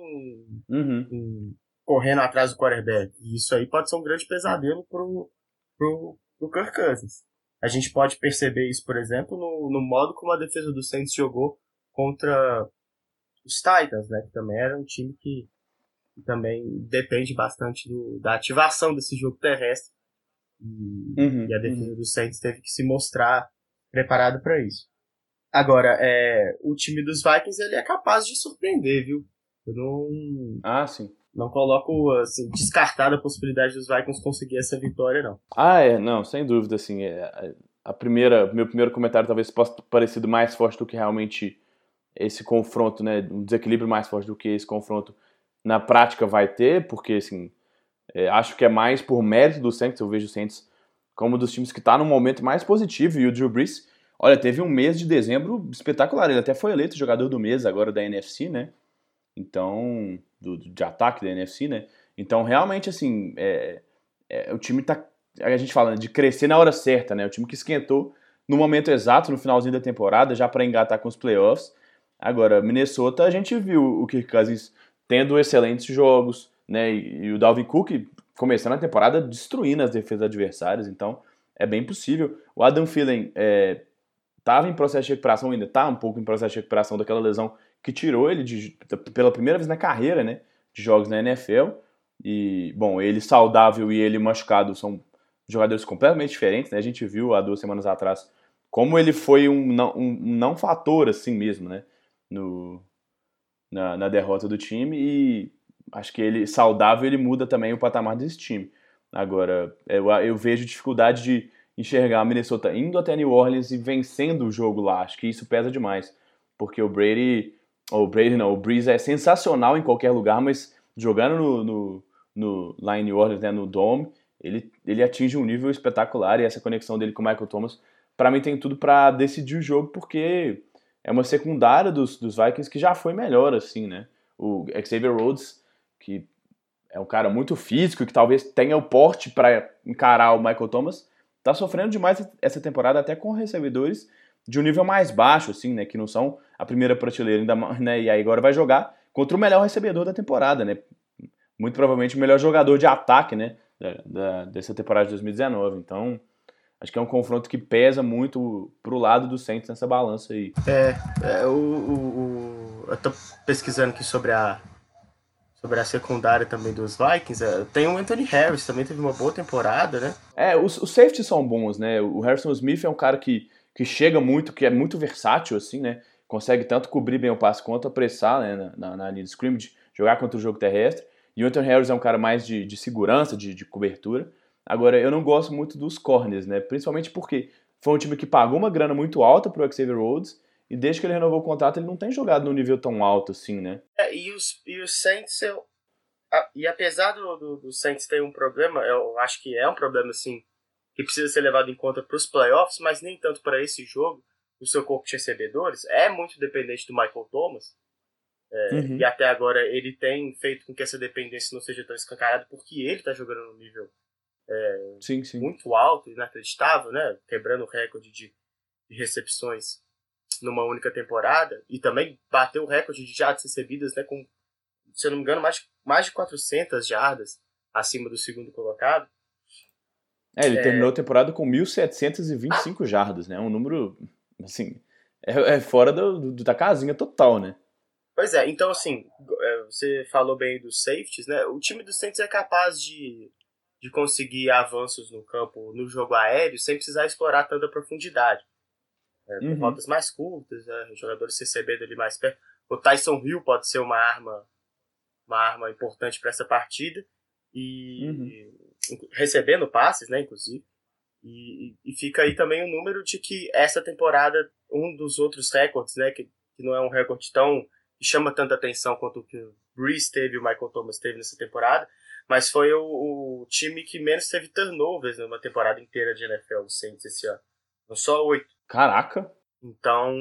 Speaker 1: uhum.
Speaker 2: em, correndo atrás do quarterback. E isso aí pode ser um grande pesadelo pro, pro, pro Kirk Cousins. A gente pode perceber isso, por exemplo, no, no modo como a defesa do Saints jogou contra os Titans, né? Que também era um time que também depende bastante do, da ativação desse jogo terrestre. E, uhum, e a defesa uhum. do Saints teve que se mostrar preparado para isso. Agora, é, o time dos Vikings ele é capaz de surpreender, viu? Eu não.
Speaker 1: Ah, sim.
Speaker 2: Não coloco assim, descartada a possibilidade dos Vikings conseguir essa vitória, não.
Speaker 1: Ah, é, não, sem dúvida, assim. É, a primeira, meu primeiro comentário talvez possa ter parecido mais forte do que realmente esse confronto, né? Um desequilíbrio mais forte do que esse confronto na prática vai ter, porque assim, é, acho que é mais por mérito do Saints, eu vejo o Saints como um dos times que está no momento mais positivo, e o Drew Brees, olha, teve um mês de dezembro espetacular, ele até foi eleito jogador do mês agora da NFC, né, então, do, de ataque da NFC, né, então realmente, assim, é, é, o time tá, a gente fala, né, de crescer na hora certa, né, o time que esquentou no momento exato, no finalzinho da temporada, já para engatar com os playoffs, agora, Minnesota, a gente viu o Kirk Cousins tendo excelentes jogos, né? E, e o Dalvin Cook começando a temporada destruindo as defesas adversárias, então é bem possível. O Adam Thielen estava em processo de recuperação, ainda está um pouco em processo de recuperação daquela lesão que tirou ele de, pela primeira vez na carreira, né? De jogos na NFL. E, bom, ele saudável e ele machucado são jogadores completamente diferentes, né? A gente viu há duas semanas atrás como ele foi um não, um não fator assim mesmo, né? No, na, na derrota do time e acho que ele saudável ele muda também o patamar desse time. Agora, eu, eu vejo dificuldade de enxergar a Minnesota indo até New Orleans e vencendo o jogo lá. Acho que isso pesa demais. Porque o Brady. O Brady não, o Breeze é sensacional em qualquer lugar, mas jogando no, no, no, lá em New Orleans, né, no Dome, ele, ele atinge um nível espetacular e essa conexão dele com o Michael Thomas, para mim, tem tudo para decidir o jogo, porque é uma secundária dos, dos Vikings que já foi melhor, assim, né? O Xavier Rhodes, que é um cara muito físico que talvez tenha o porte para encarar o Michael Thomas, tá sofrendo demais essa temporada até com recebedores de um nível mais baixo, assim, né? Que não são a primeira prateleira, ainda né? E aí agora vai jogar contra o melhor recebedor da temporada, né? Muito provavelmente o melhor jogador de ataque, né? Da, da, dessa temporada de 2019. Então, acho que é um confronto que pesa muito pro lado do Saints nessa balança aí.
Speaker 2: É, é o, o, o, eu tô pesquisando aqui sobre a sobre a secundária também dos Vikings. É, tem o Anthony Harris, também teve uma boa temporada, né?
Speaker 1: É, os, os safeties são bons, né? O Harrison Smith é um cara que, que chega muito, que é muito versátil, assim, né? Consegue tanto cobrir bem o passe quanto apressar né, na, na linha de scrimmage, jogar contra o jogo terrestre. E o Anthony Harris é um cara mais de, de segurança, de, de cobertura. Agora, eu não gosto muito dos corners, né? Principalmente porque foi um time que pagou uma grana muito alta pro Xavier Rhodes E desde que ele renovou o contrato, ele não tem jogado no nível tão alto assim, né?
Speaker 2: É, e os, e os Saints, eu, a, e apesar do, do, do, Saints ter um problema, eu acho que é um problema, assim, que precisa ser levado em conta para os playoffs, mas nem tanto para esse jogo, o seu corpo de recebedores é muito dependente do Michael Thomas. É, uhum. E até agora ele tem feito com que essa dependência não seja tão escancarada, porque ele está jogando no nível é,
Speaker 1: sim, sim.
Speaker 2: muito alto, inacreditável, né? Quebrando o recorde de, de recepções numa única temporada e também bateu o recorde de jardas recebidas, né, com, se eu não me engano, mais, mais de 400 jardas acima do segundo colocado.
Speaker 1: É, ele é... terminou a temporada com 1.725 jardas, né, um número, assim, é, é fora do, do, da casinha total, né.
Speaker 2: Pois é, então assim, é, você falou bem dos safeties, né, o time dos Saints é capaz de, de conseguir avanços no campo, no jogo aéreo, sem precisar explorar tanta profundidade é, uhum. rotas mais curtas, né, jogadores recebendo ali mais perto. O Tyson Hill pode ser uma arma, uma arma importante para essa partida e uhum. recebendo passes, né, inclusive. E, e, fica aí também o número de que essa temporada, um dos outros recordes, né, que, que não é um recorde tão que chama tanta atenção quanto o que o Breeze teve e o Michael Thomas teve nessa temporada, mas foi o, o time que menos teve turnovers numa temporada inteira de NFL, o Saints, esse ano. Só oito.
Speaker 1: Caraca!
Speaker 2: Então,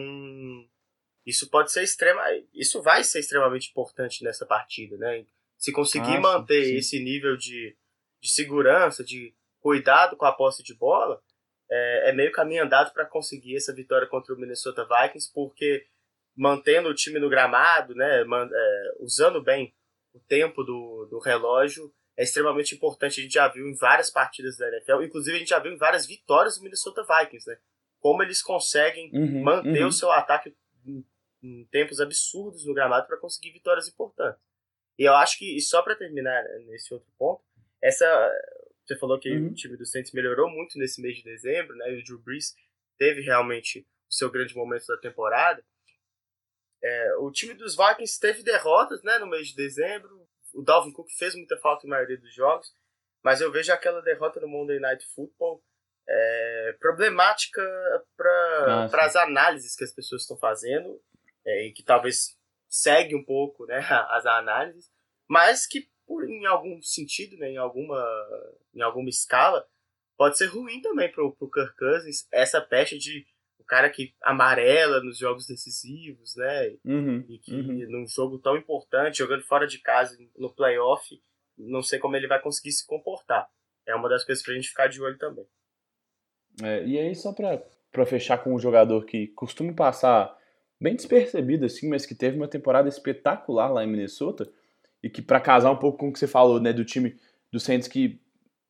Speaker 2: isso pode ser extrema, isso vai ser extremamente importante nessa partida, né? Se conseguir ah, manter sim, sim. esse nível de, de segurança, de cuidado com a posse de bola, é, é meio caminho andado para conseguir essa vitória contra o Minnesota Vikings, porque mantendo o time no gramado, né, é, usando bem o tempo do, do relógio, é extremamente importante. A gente já viu em várias partidas da NFL, inclusive a gente já viu em várias vitórias do Minnesota Vikings, né? Como eles conseguem uhum, manter uhum. o seu ataque em, em, tempos absurdos no gramado para conseguir vitórias importantes. E eu acho que, e só para terminar né, nesse outro ponto, essa você falou que uhum. o time do Saints melhorou muito nesse mês de dezembro, né? E o Drew Brees teve realmente o seu grande momento da temporada. É, o time dos Vikings teve derrotas, né, no mês de dezembro. O Dalvin Cook fez muita falta em maioria dos jogos, mas eu vejo aquela derrota no Monday Night Football é, problemática para ah, as análises que as pessoas estão fazendo é, e que talvez segue um pouco né, as análises, mas que por, em algum sentido, né, em, alguma, em alguma escala, pode ser ruim também para o Kirk Cousins essa peste de o cara que amarela nos jogos decisivos, né?
Speaker 1: Uhum,
Speaker 2: e que
Speaker 1: uhum.
Speaker 2: num jogo tão importante, jogando fora de casa no playoff, não sei como ele vai conseguir se comportar. É uma das coisas para a gente ficar de olho também.
Speaker 1: É, e aí, só para fechar com um jogador que costuma passar bem despercebido, assim, mas que teve uma temporada espetacular lá em Minnesota, e que para casar um pouco com o que você falou, né, do time do Saints que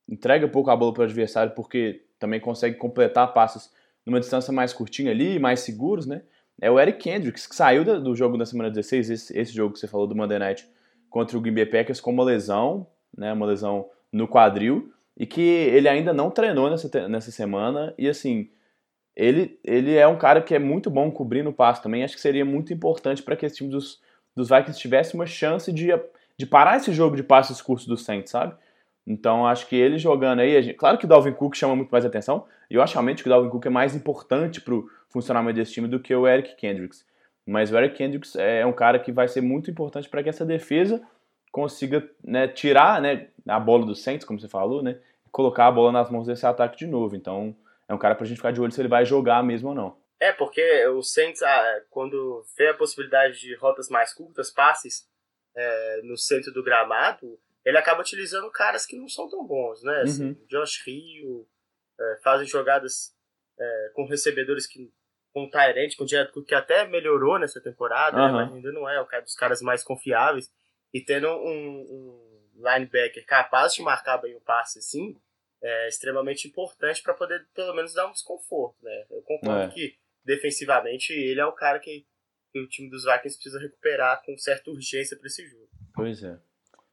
Speaker 1: entrega pouco a bola para o adversário porque também consegue completar passes numa distância mais curtinha ali, mais seguros, né? É o Eric Kendricks, que saiu do jogo da semana 16, esse, esse jogo que você falou do Monday Night contra o Green Bay Packers com uma lesão, né, uma lesão no quadril, e que ele ainda não treinou nessa, nessa semana. E assim, ele, ele é um cara que é muito bom cobrindo o passo também. Acho que seria muito importante para que esse time dos, dos Vikings tivesse uma chance de, de parar esse jogo de passes curtos do Saints, sabe? Então acho que ele jogando aí, gente, claro que o Dalvin Cook chama muito mais atenção, e eu acho realmente que o Dalvin Cook é mais importante para o funcionamento desse time do que o Eric Kendricks. Mas o Eric Kendricks é um cara que vai ser muito importante para que essa defesa consiga né, tirar né, a bola do Saints, como você falou, né, e colocar a bola nas mãos desse ataque de novo. Então, é um cara pra gente ficar de olho se ele vai jogar mesmo ou não.
Speaker 2: É, porque o Saints, ah, quando vê a possibilidade de rotas mais curtas, passes é, no centro do gramado, ele acaba utilizando caras que não são tão bons, né? Assim, uhum. Josh Rio, é, fazem jogadas é, com recebedores que com Tyrant, com o Jared Cook, que até melhorou nessa temporada, uhum. né? mas ainda não é o cara dos caras mais confiáveis e tendo um, um linebacker capaz de marcar bem o passe assim, é extremamente importante para poder pelo menos dar um desconforto, né? Eu concordo é. que defensivamente ele é o cara que, que, o time dos Vikings precisa recuperar com certa urgência para esse jogo.
Speaker 1: Pois é.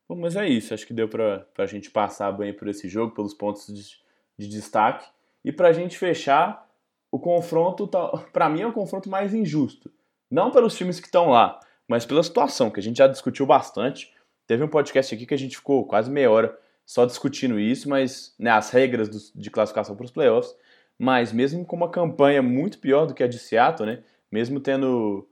Speaker 1: Bom, mas é isso. Acho que deu para a gente passar bem por esse jogo, pelos pontos de, de destaque. E para a gente fechar, o confronto, tá, para mim, é o confronto mais injusto. Não pelos times que estão lá, mas pela situação, que a gente já discutiu bastante. Teve um podcast aqui que a gente ficou quase meia hora só discutindo isso, mas né, as regras do, de classificação para os playoffs. Mas mesmo com uma campanha muito pior do que a de Seattle, né, mesmo tendo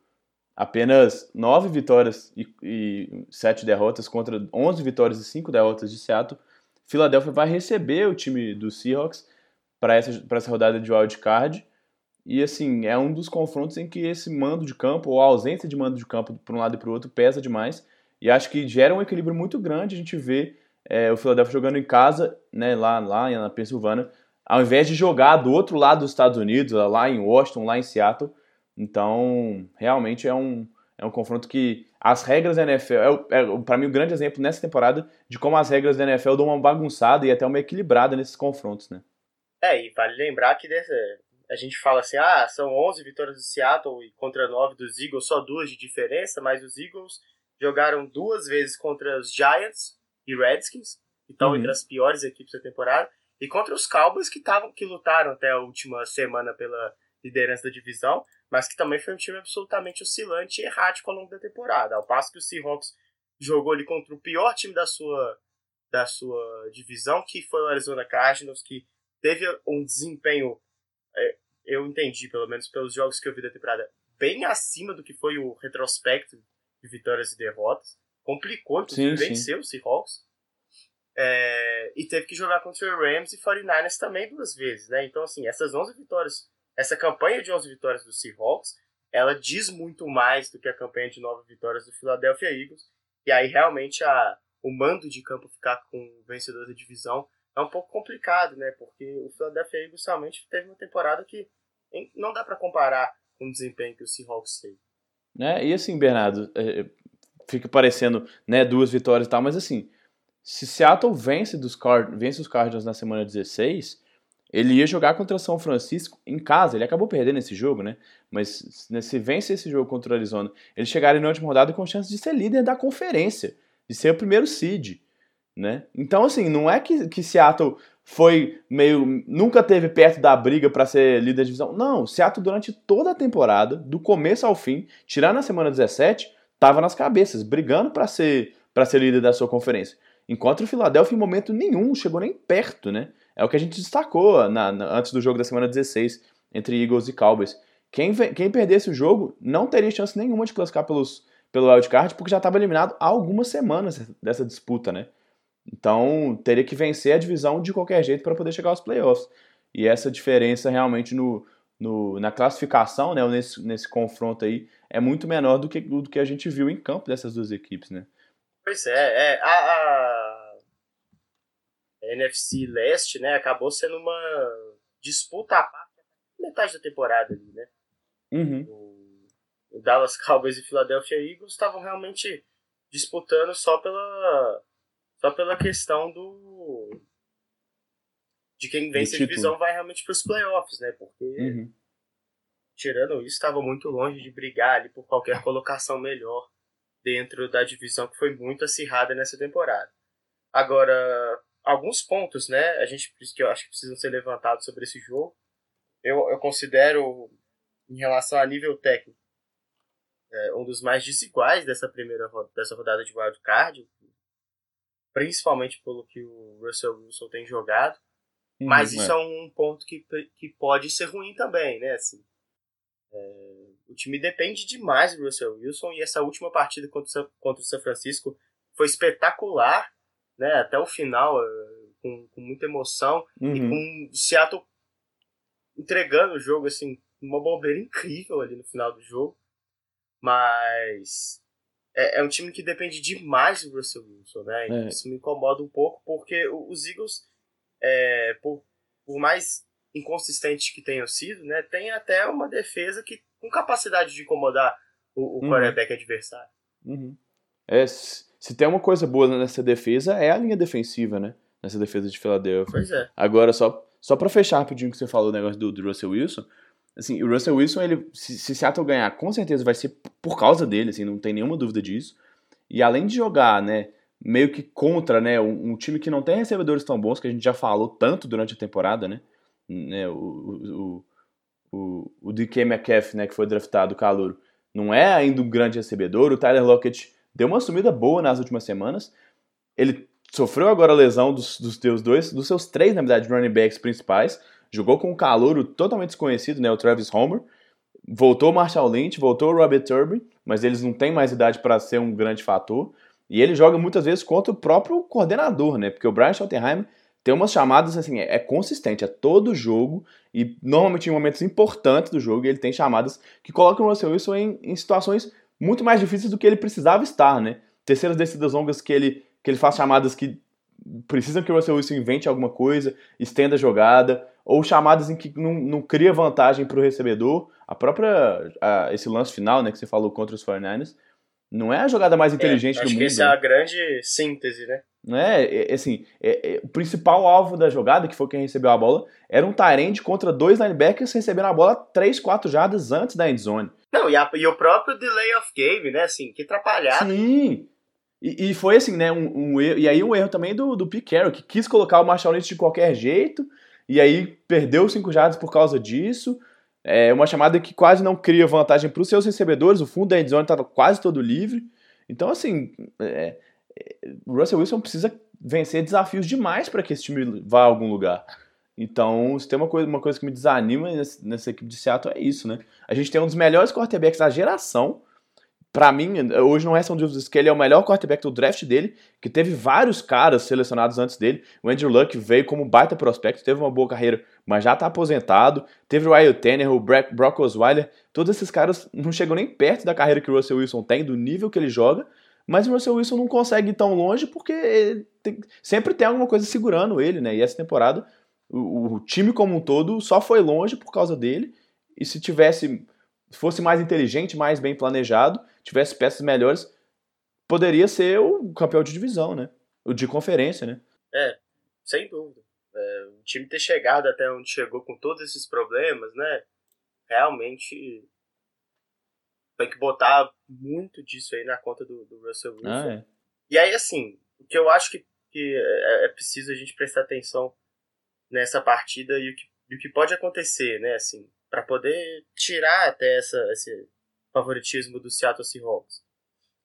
Speaker 1: apenas nove vitórias e, e sete derrotas contra 11 vitórias e cinco derrotas de Seattle, Philadelphia vai receber o time do Seahawks para essa, essa rodada de wild card. E assim, é um dos confrontos em que esse mando de campo, ou a ausência de mando de campo para um lado e para o outro, pesa demais. E acho que gera um equilíbrio muito grande a gente vê é, o Philadelphia jogando em casa, né, lá, lá na Pensilvânia, ao invés de jogar do outro lado dos Estados Unidos, lá em Washington, lá em Seattle. Então, realmente é um, é um confronto que as regras da NFL, é, é para mim o um grande exemplo nessa temporada de como as regras da NFL dão uma bagunçada e até uma equilibrada nesses confrontos, né?
Speaker 2: É, e vale lembrar que dessa, a gente fala assim, ah, são 11 vitórias do Seattle e contra 9 dos Eagles, só duas de diferença, mas os Eagles jogaram duas vezes contra os Giants e Redskins, que estão uhum. entre as piores equipes da temporada, e contra os Cowboys que, tavam, que lutaram até a última semana pela liderança da divisão, mas que também foi um time absolutamente oscilante e errático ao longo da temporada. Ao passo que o Seahawks jogou ali contra o pior time da sua, da sua divisão, que foi o Arizona Cardinals, que teve um desempenho, é, eu entendi, pelo menos pelos jogos que eu vi da temporada, bem acima do que foi o retrospecto de vitórias e derrotas. Complicou, inclusive, venceu o Seahawks. É, e teve que jogar contra o Rams e 49ers também duas vezes, né? Então, assim, essas 11 vitórias, essa campanha de 11 vitórias do Seahawks, ela diz muito mais do que a campanha de 9 vitórias do Philadelphia Eagles. E aí, realmente, a, o mando de campo ficar com o vencedor da divisão é um pouco complicado, né? Porque o Philadelphia Eagles realmente teve uma temporada que não dá para comparar com o desempenho que o Seahawks teve.
Speaker 1: Né? E assim, Bernardo, é, fica parecendo né, duas vitórias e tal, mas assim, se Seattle vence, dos Card vence os Cardinals na semana 16, ele ia jogar contra São Francisco em casa. Ele acabou perdendo esse jogo, né? Mas né, se vence esse jogo contra o Arizona, ele chegaria na última rodada com chance de ser líder da conferência, de ser o primeiro seed, né? Então, assim, não é que, que Seattle foi meio. nunca teve perto da briga para ser líder da divisão. Não, Seattle durante toda a temporada, do começo ao fim, tirando a semana 17, estava nas cabeças, brigando para ser, pra ser líder da sua conferência. Enquanto o Philadelphia, em momento nenhum, chegou nem perto, né? É o que a gente destacou na, na, antes do jogo da semana 16, entre Eagles e Cowboys. Quem, quem perdesse o jogo não teria chance nenhuma de classificar pelos, pelo wildcard, porque já estava eliminado há algumas semanas dessa disputa, né? Então, teria que vencer a divisão de qualquer jeito para poder chegar aos playoffs. E essa diferença realmente no, no, na classificação, né, nesse, nesse confronto aí, é muito menor do que, do que a gente viu em campo dessas duas equipes, né?
Speaker 2: Pois é, é a, a, NFC Leste, né, acabou sendo uma disputa à parte metade da temporada ali, né?
Speaker 1: Uhum.
Speaker 2: O, o Dallas Cowboys e Philadelphia Eagles estavam realmente disputando só pela só pela questão do. De quem vence a divisão vai realmente para os playoffs, né? Porque,
Speaker 1: uhum.
Speaker 2: tirando isso, estava muito longe de brigar ali por qualquer colocação melhor dentro da divisão que foi muito acirrada nessa temporada. Agora, alguns pontos, né? A gente que eu acho que precisam ser levantados sobre esse jogo. Eu, eu considero, em relação a nível técnico, é, um dos mais desiguais dessa primeira dessa rodada de wild card principalmente pelo que o Russell Wilson tem jogado. Uhum, mas isso é. é. um ponto que, que pode ser ruim também, né? Assim, é, o time depende demais do Russell Wilson e essa última partida contra, contra o São Francisco foi espetacular, né? Até o final, é, com, com muita emoção uhum. e com o Seattle entregando o jogo assim, uma bobeira incrível ali no final do jogo. Mas é, é um time que depende demais do Russell Wilson, né? É. Isso me incomoda um pouco, porque os Eagles, é, por, por mais inconsistentes que tenham sido, né, tem até uma defesa que com capacidade de incomodar o, o uhum. quarterback adversário.
Speaker 1: Uhum. É, se tem uma coisa boa nessa defesa, é a linha defensiva, né? Nessa defesa de Philadelphia.
Speaker 2: Pois é.
Speaker 1: Agora, só, só para fechar rapidinho que você falou o negócio do, do Russell Wilson, Assim, o Russell Wilson, ele, se, se Seattle ganhar, com certeza vai ser por causa dele, assim, não tem nenhuma dúvida disso. E além de jogar, né, meio que contra, né, um, um, time que não tem recebedores tão bons, que a gente já falou tanto durante a temporada, né, né o, o, o, o DK McCaff, né, que foi draftado, calouro, não é ainda um grande recebedor, o Tyler Lockett deu uma sumida boa nas últimas semanas, ele sofreu agora a lesão dos, dos teus dois, dos seus três, na verdade, running backs principais, jogou com um calouro totalmente desconhecido, né, o Travis Homer, voltou o Marshall Lynch, voltou o Robert Turbin, mas eles não têm mais idade para ser um grande fator. E ele joga muitas vezes contra o próprio coordenador, né? Porque o Brian Schottenheimer tem umas chamadas assim, é, é, consistente, é todo jogo, e normalmente em momentos importantes do jogo ele tem chamadas que colocam o Russell Wilson em, em situações muito mais difíceis do que ele precisava estar, né? Terceiras descidas longas que ele, que ele faz chamadas que precisam que o Russell Wilson invente alguma coisa, estenda a jogada, ou chamadas em que não, não cria vantagem para o recebedor. A própria, a, esse lance final, né, que você falou contra os 49ers, não é a jogada mais é, inteligente é, do mundo. Acho
Speaker 2: que essa é a grande síntese, né?
Speaker 1: É, é, é assim, é, o principal alvo da jogada, que foi quem recebeu a bola, era um Tyrande contra dois linebackers recebendo a bola 3, 4 jardas antes da endzone.
Speaker 2: Não, e, a, e, o próprio delay of game, né? Assim, que atrapalhado.
Speaker 1: Sim. E, e foi assim, né? Um, um, erro, e aí um erro também do, do Pete Carroll, que quis colocar o Marshall Lynch de qualquer jeito, e aí perdeu 5 jardas por causa disso. É uma chamada que quase não cria vantagem para os seus recebedores, o fundo da endzone estava quase todo livre. Então, assim, é, o Russell Wilson precisa vencer desafios demais para que esse time vá a algum lugar. Então, se tem uma coisa, uma coisa que me desanima nessa, nessa equipe de Seattle é isso, né? A gente tem um dos melhores quarterbacks da geração. Para mim, hoje não restam dúvidas que ele é o melhor quarterback do draft dele, que teve vários caras selecionados antes dele. O Andrew Luck veio como baita prospecto, teve uma boa carreira, mas já tá aposentado. Teve o Ryan Tanner, o Brock Osweiler, todos esses caras não chegam nem perto da carreira que o Russell Wilson tem, do nível que ele joga. Mas o Russell Wilson não consegue ir tão longe porque tem, sempre tem alguma coisa segurando ele, né? E essa temporada o, o, time como um todo só foi longe por causa dele. E se tivesse fosse mais inteligente, mais bem planejado, tivesse peças melhores, poderia ser o campeão de divisão, né? O de conferência, né?
Speaker 2: É, sem dúvida. É, o time ter chegado até onde chegou com todos esses problemas, né? Realmente tem que botar muito disso aí na conta do, do Russell Wilson. Ah, é. E aí, assim, o que eu acho que, que é, é, preciso a gente prestar atenção nessa partida e o que, e o que pode acontecer, né, assim, para poder tirar até essa, esse favoritismo do Seattle Seahawks.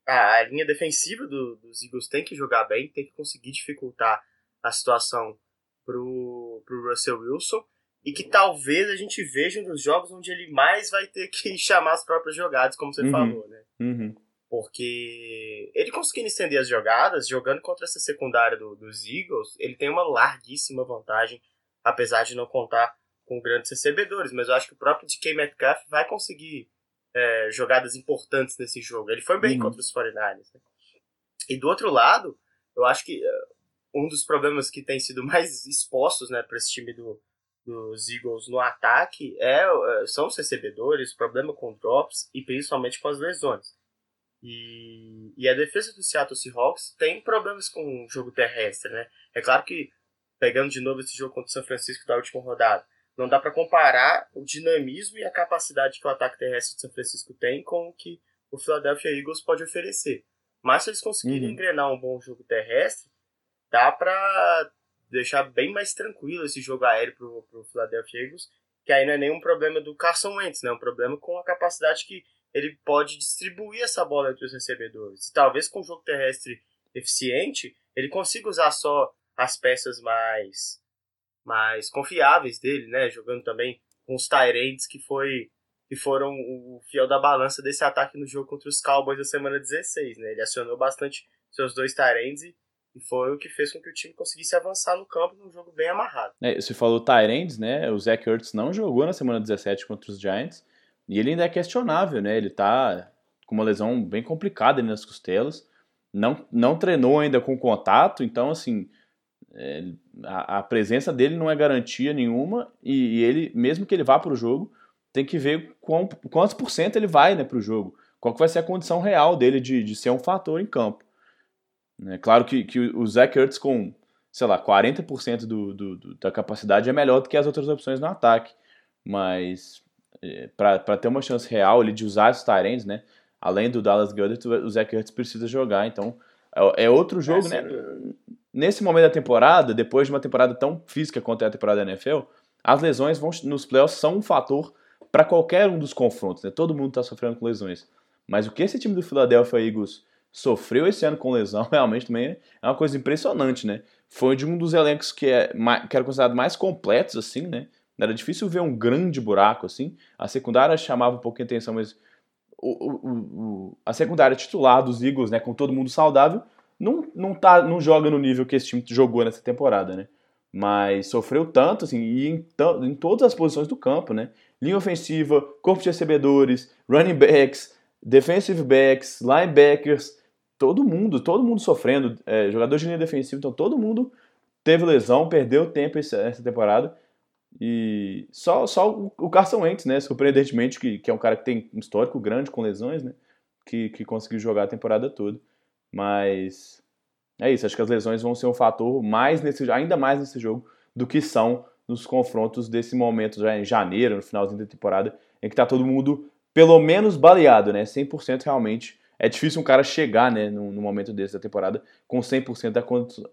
Speaker 2: A, a linha defensiva do, dos Eagles tem que jogar bem, tem que conseguir dificultar a situação pro, pro Russell Wilson e que talvez a gente veja nos jogos onde ele mais vai ter que chamar as próprias jogadas, como você uhum. falou, né?
Speaker 1: Uhum.
Speaker 2: Porque ele conseguindo estender as jogadas, jogando contra essa secundária do, dos Eagles, ele tem uma larguíssima vantagem, apesar de não contar com grandes recebedores. Mas eu acho que o próprio DK Metcalf vai conseguir é, jogadas importantes nesse jogo. Ele foi bem uhum. contra os 49ers. Né? E do outro lado, eu acho que uh, um dos problemas que tem sido mais expostos né, para esse time do, dos Eagles no ataque é, é, são os recebedores, problema com drops e principalmente com as lesões. E, e a defesa do Seattle Seahawks tem problemas com o jogo terrestre, né? É claro que, pegando de novo esse jogo contra o São Francisco da última rodada, não dá para comparar o dinamismo e a capacidade que o ataque terrestre de São Francisco tem com o que o Philadelphia Eagles pode oferecer. Mas se eles conseguirem uhum. engrenar um bom jogo terrestre, dá para deixar bem mais tranquilo esse jogo aéreo pro, pro Philadelphia Eagles, que aí não é nenhum problema do Carson Wentz, né? É um problema com a capacidade que ele pode distribuir essa bola entre os recebedores. E talvez com o jogo terrestre eficiente, ele consiga usar só as peças mais mais confiáveis dele, né? Jogando também com os Tyrants que foi que foram o fiel da balança desse ataque no jogo contra os Cowboys da semana 16, né? Ele acionou bastante seus dois Tyrants e e foi o que fez com que o time conseguisse avançar no campo num jogo bem amarrado.
Speaker 1: É, você falou Tyrands, né? O Zach Ertz não jogou na semana 17 contra os Giants. E ele ainda é questionável, né? Ele tá com uma lesão bem complicada nas costelas. Não, não treinou ainda com contato, então, assim, é, a, a, presença dele não é garantia nenhuma. E, e ele, mesmo que ele vá para o jogo, tem que ver qual, quantos por cento ele vai né, para o jogo. Qual que vai ser a condição real dele de, de ser um fator em campo. É claro que, que o Zach Ertz com, sei lá, 40% do, do, do, da capacidade é melhor do que as outras opções no ataque. Mas é, para ter uma chance real ali de usar os Tyrants, né? Além do Dallas Goddard, o Zach Ertz precisa jogar. Então é, é outro jogo, né? Nesse momento da temporada, depois de uma temporada tão física quanto é a temporada da NFL, as lesões vão, nos playoffs são um fator para qualquer um dos confrontos. Né? Todo mundo está sofrendo com lesões. Mas o que esse time do Philadelphia Eagles sofreu esse ano com lesão, realmente também é uma coisa impressionante, né? Foi de um dos elencos que, é, que era considerado mais completos, assim, né? Era difícil ver um grande buraco assim. A secundária chamava um pouquinho a atenção, mas o, o, o, a secundária titular dos Eagles, né, com todo mundo saudável, não, não, tá, não joga no nível que esse time jogou nessa temporada, né? Mas sofreu tanto, assim, e em, em todas as posições do campo, né? Linha ofensiva, corpo de recebedores, running backs, defensive backs, linebackers, todo mundo, todo mundo sofrendo, é, jogador de linha defensiva, então todo mundo teve lesão, perdeu tempo essa temporada. E só, só o Carson Wentz, né, surpreendentemente, que, que é um cara que tem um histórico grande com lesões, né, que, que conseguiu jogar a temporada toda. Mas é isso, acho que as lesões vão ser um fator mais nesse, ainda mais nesse jogo do que são nos confrontos desse momento já em janeiro, no finalzinho da temporada, em que tá todo mundo pelo menos baleado, né, 100% realmente. É difícil um cara chegar, né, no, no momento desse da temporada com 100% da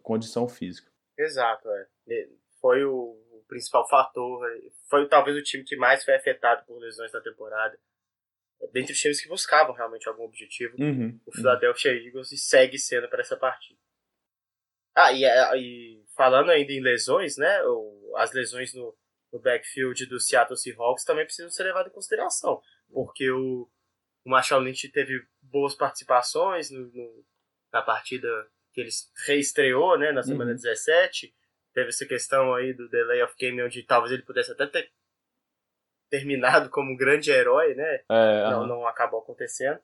Speaker 1: condição física.
Speaker 2: Exato, é. Foi o principal fator. Foi talvez o time que mais foi afetado por lesões da temporada. Dentre os times que buscavam realmente algum objetivo,
Speaker 1: uhum,
Speaker 2: o Philadelphia uhum. Eagles e segue sendo para essa partida. Ah, e, é, e, falando ainda em lesões, né? As lesões no, no backfield do Seattle Seahawks também precisam ser levadas em consideração. Porque o, o Marshall Lynch teve boas participações no, no, na partida que ele reestreou, né, na semana uhum. 17. Teve essa questão aí do delay of game, onde talvez ele pudesse até ter terminado como um grande herói, né?
Speaker 1: É,
Speaker 2: não, não acabou acontecendo.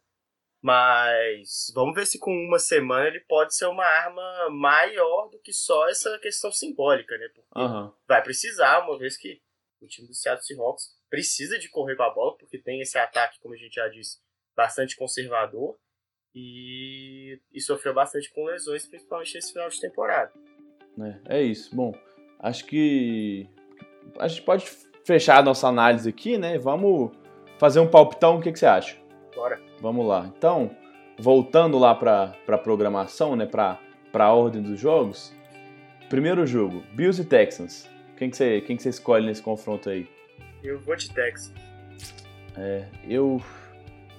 Speaker 2: Mas vamos ver se com uma semana ele pode ser uma arma maior do que só essa questão simbólica, né? Porque
Speaker 1: uhum.
Speaker 2: vai precisar, uma vez que o time do Seattle Seahawks precisa de correr com a bola, porque tem esse ataque, como a gente já disse, bastante conservador e, e sofreu bastante com lesões, principalmente nesse final de temporada.
Speaker 1: É, é isso. Bom, acho que a gente pode fechar a nossa análise aqui, né? Vamos fazer um palpitão, o que, que você acha?
Speaker 2: Bora.
Speaker 1: Vamos lá. Então, voltando lá para a programação, né? Para a ordem dos jogos. Primeiro jogo, Bills e Texans. Quem que você, quem que você escolhe nesse confronto aí?
Speaker 2: Eu vou de Texans.
Speaker 1: É, eu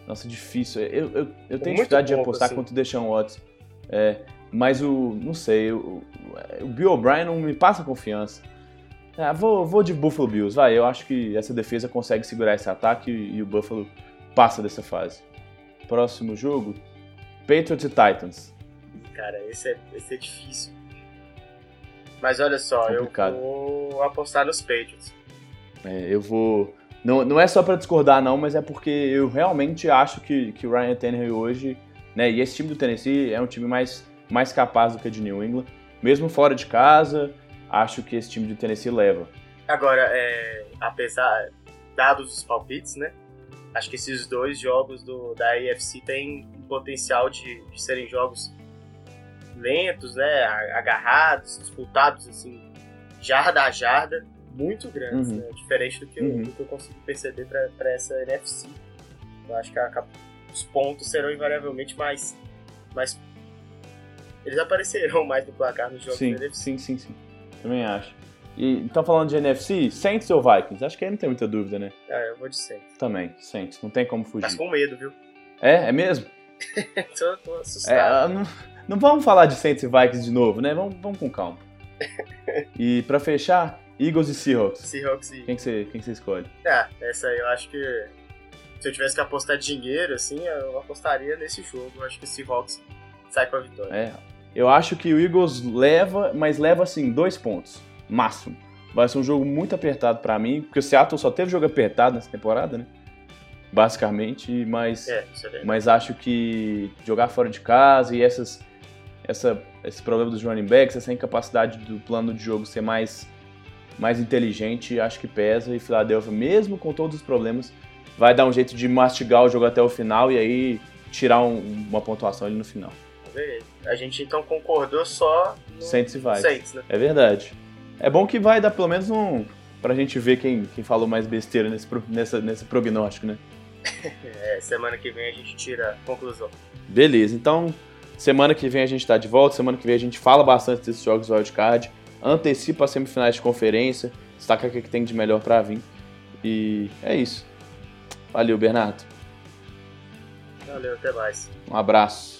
Speaker 1: nossa, difícil. Eu, eu, eu tenho dificuldade de apostar assim. contra o Deshaun Watson. É, mas o. Não sei, o, o Bill O'Brien não me passa confiança. É, vou, vou de Buffalo Bills, vai. Eu acho que essa defesa consegue segurar esse ataque e, e o Buffalo passa dessa fase. Próximo jogo: Patriots e Titans.
Speaker 2: Cara, esse é, esse é difícil. Mas olha só, Complicado. eu vou apostar nos Patriots.
Speaker 1: É, eu vou. Não, não é só para discordar, não, mas é porque eu realmente acho que, que o Ryan Tannehill hoje, né, e esse time do Tennessee é um time mais, mais capaz do que o de New England. Mesmo fora de casa, acho que esse time do Tennessee leva.
Speaker 2: Agora, é, apesar, dados os palpites, né, acho que esses dois jogos do, da AFC têm um potencial de, de serem jogos lentos, né, agarrados, disputados, assim, jarda a jarda muito grandes, uhum. né? diferente do que, uhum. eu, do que eu consigo perceber para essa NFC. Eu acho que a, os pontos serão invariavelmente mais, mais. Eles aparecerão mais no placar nos jogos
Speaker 1: sim,
Speaker 2: da NFC.
Speaker 1: Sim, sim, sim. Também acho. E então falando de NFC, Saints ou Vikings? Acho que aí não tem muita dúvida, né?
Speaker 2: Ah, eu vou de Saints.
Speaker 1: Também, Saints. Não tem como fugir.
Speaker 2: Mas com medo, viu?
Speaker 1: É? É mesmo?
Speaker 2: tô, tô assustado.
Speaker 1: É, não, não vamos falar de Saints e Vikings de novo, né? Vamos, vamos com calma. e para fechar, Eagles e Seahawks.
Speaker 2: Seahawks e...
Speaker 1: Quem que você, quem que você escolhe?
Speaker 2: Ah, essa aí eu acho que se eu tivesse que apostar dinheiro, assim, eu apostaria nesse jogo. Eu acho que o Seahawks sai com a vitória.
Speaker 1: É, eu acho que o Eagles leva, mas leva, assim, dois pontos, máximo. Vai ser um jogo muito apertado para mim, porque o Seattle só teve jogo apertado nessa temporada, né? Basicamente, mas,
Speaker 2: é,
Speaker 1: é mas acho que jogar fora de casa e essas, essa, esse problema dos running backs, essa incapacidade do plano de jogo ser mais mais inteligente, acho que pesa. E Philadelphia, mesmo com todos os problemas, vai dar um jeito de mastigar o jogo até o final e aí tirar um, uma pontuação ali no final.
Speaker 2: A gente então concordou só no
Speaker 1: Saints e vai.
Speaker 2: Saints, né?
Speaker 1: É verdade. É bom que vai dar pelo menos um. pra gente ver quem, quem falou mais besteira nesse, nessa, nesse prognóstico, né?
Speaker 2: é, semana que vem a gente tira a conclusão.
Speaker 1: Beleza, então semana que vem a gente tá de volta, semana que vem a gente fala bastante desses jogos wildcard antecipa as semifinais de conferência, destaca o que tem de melhor para vir. E é isso. Valeu, Bernardo.
Speaker 2: Valeu, até mais.
Speaker 1: Um abraço.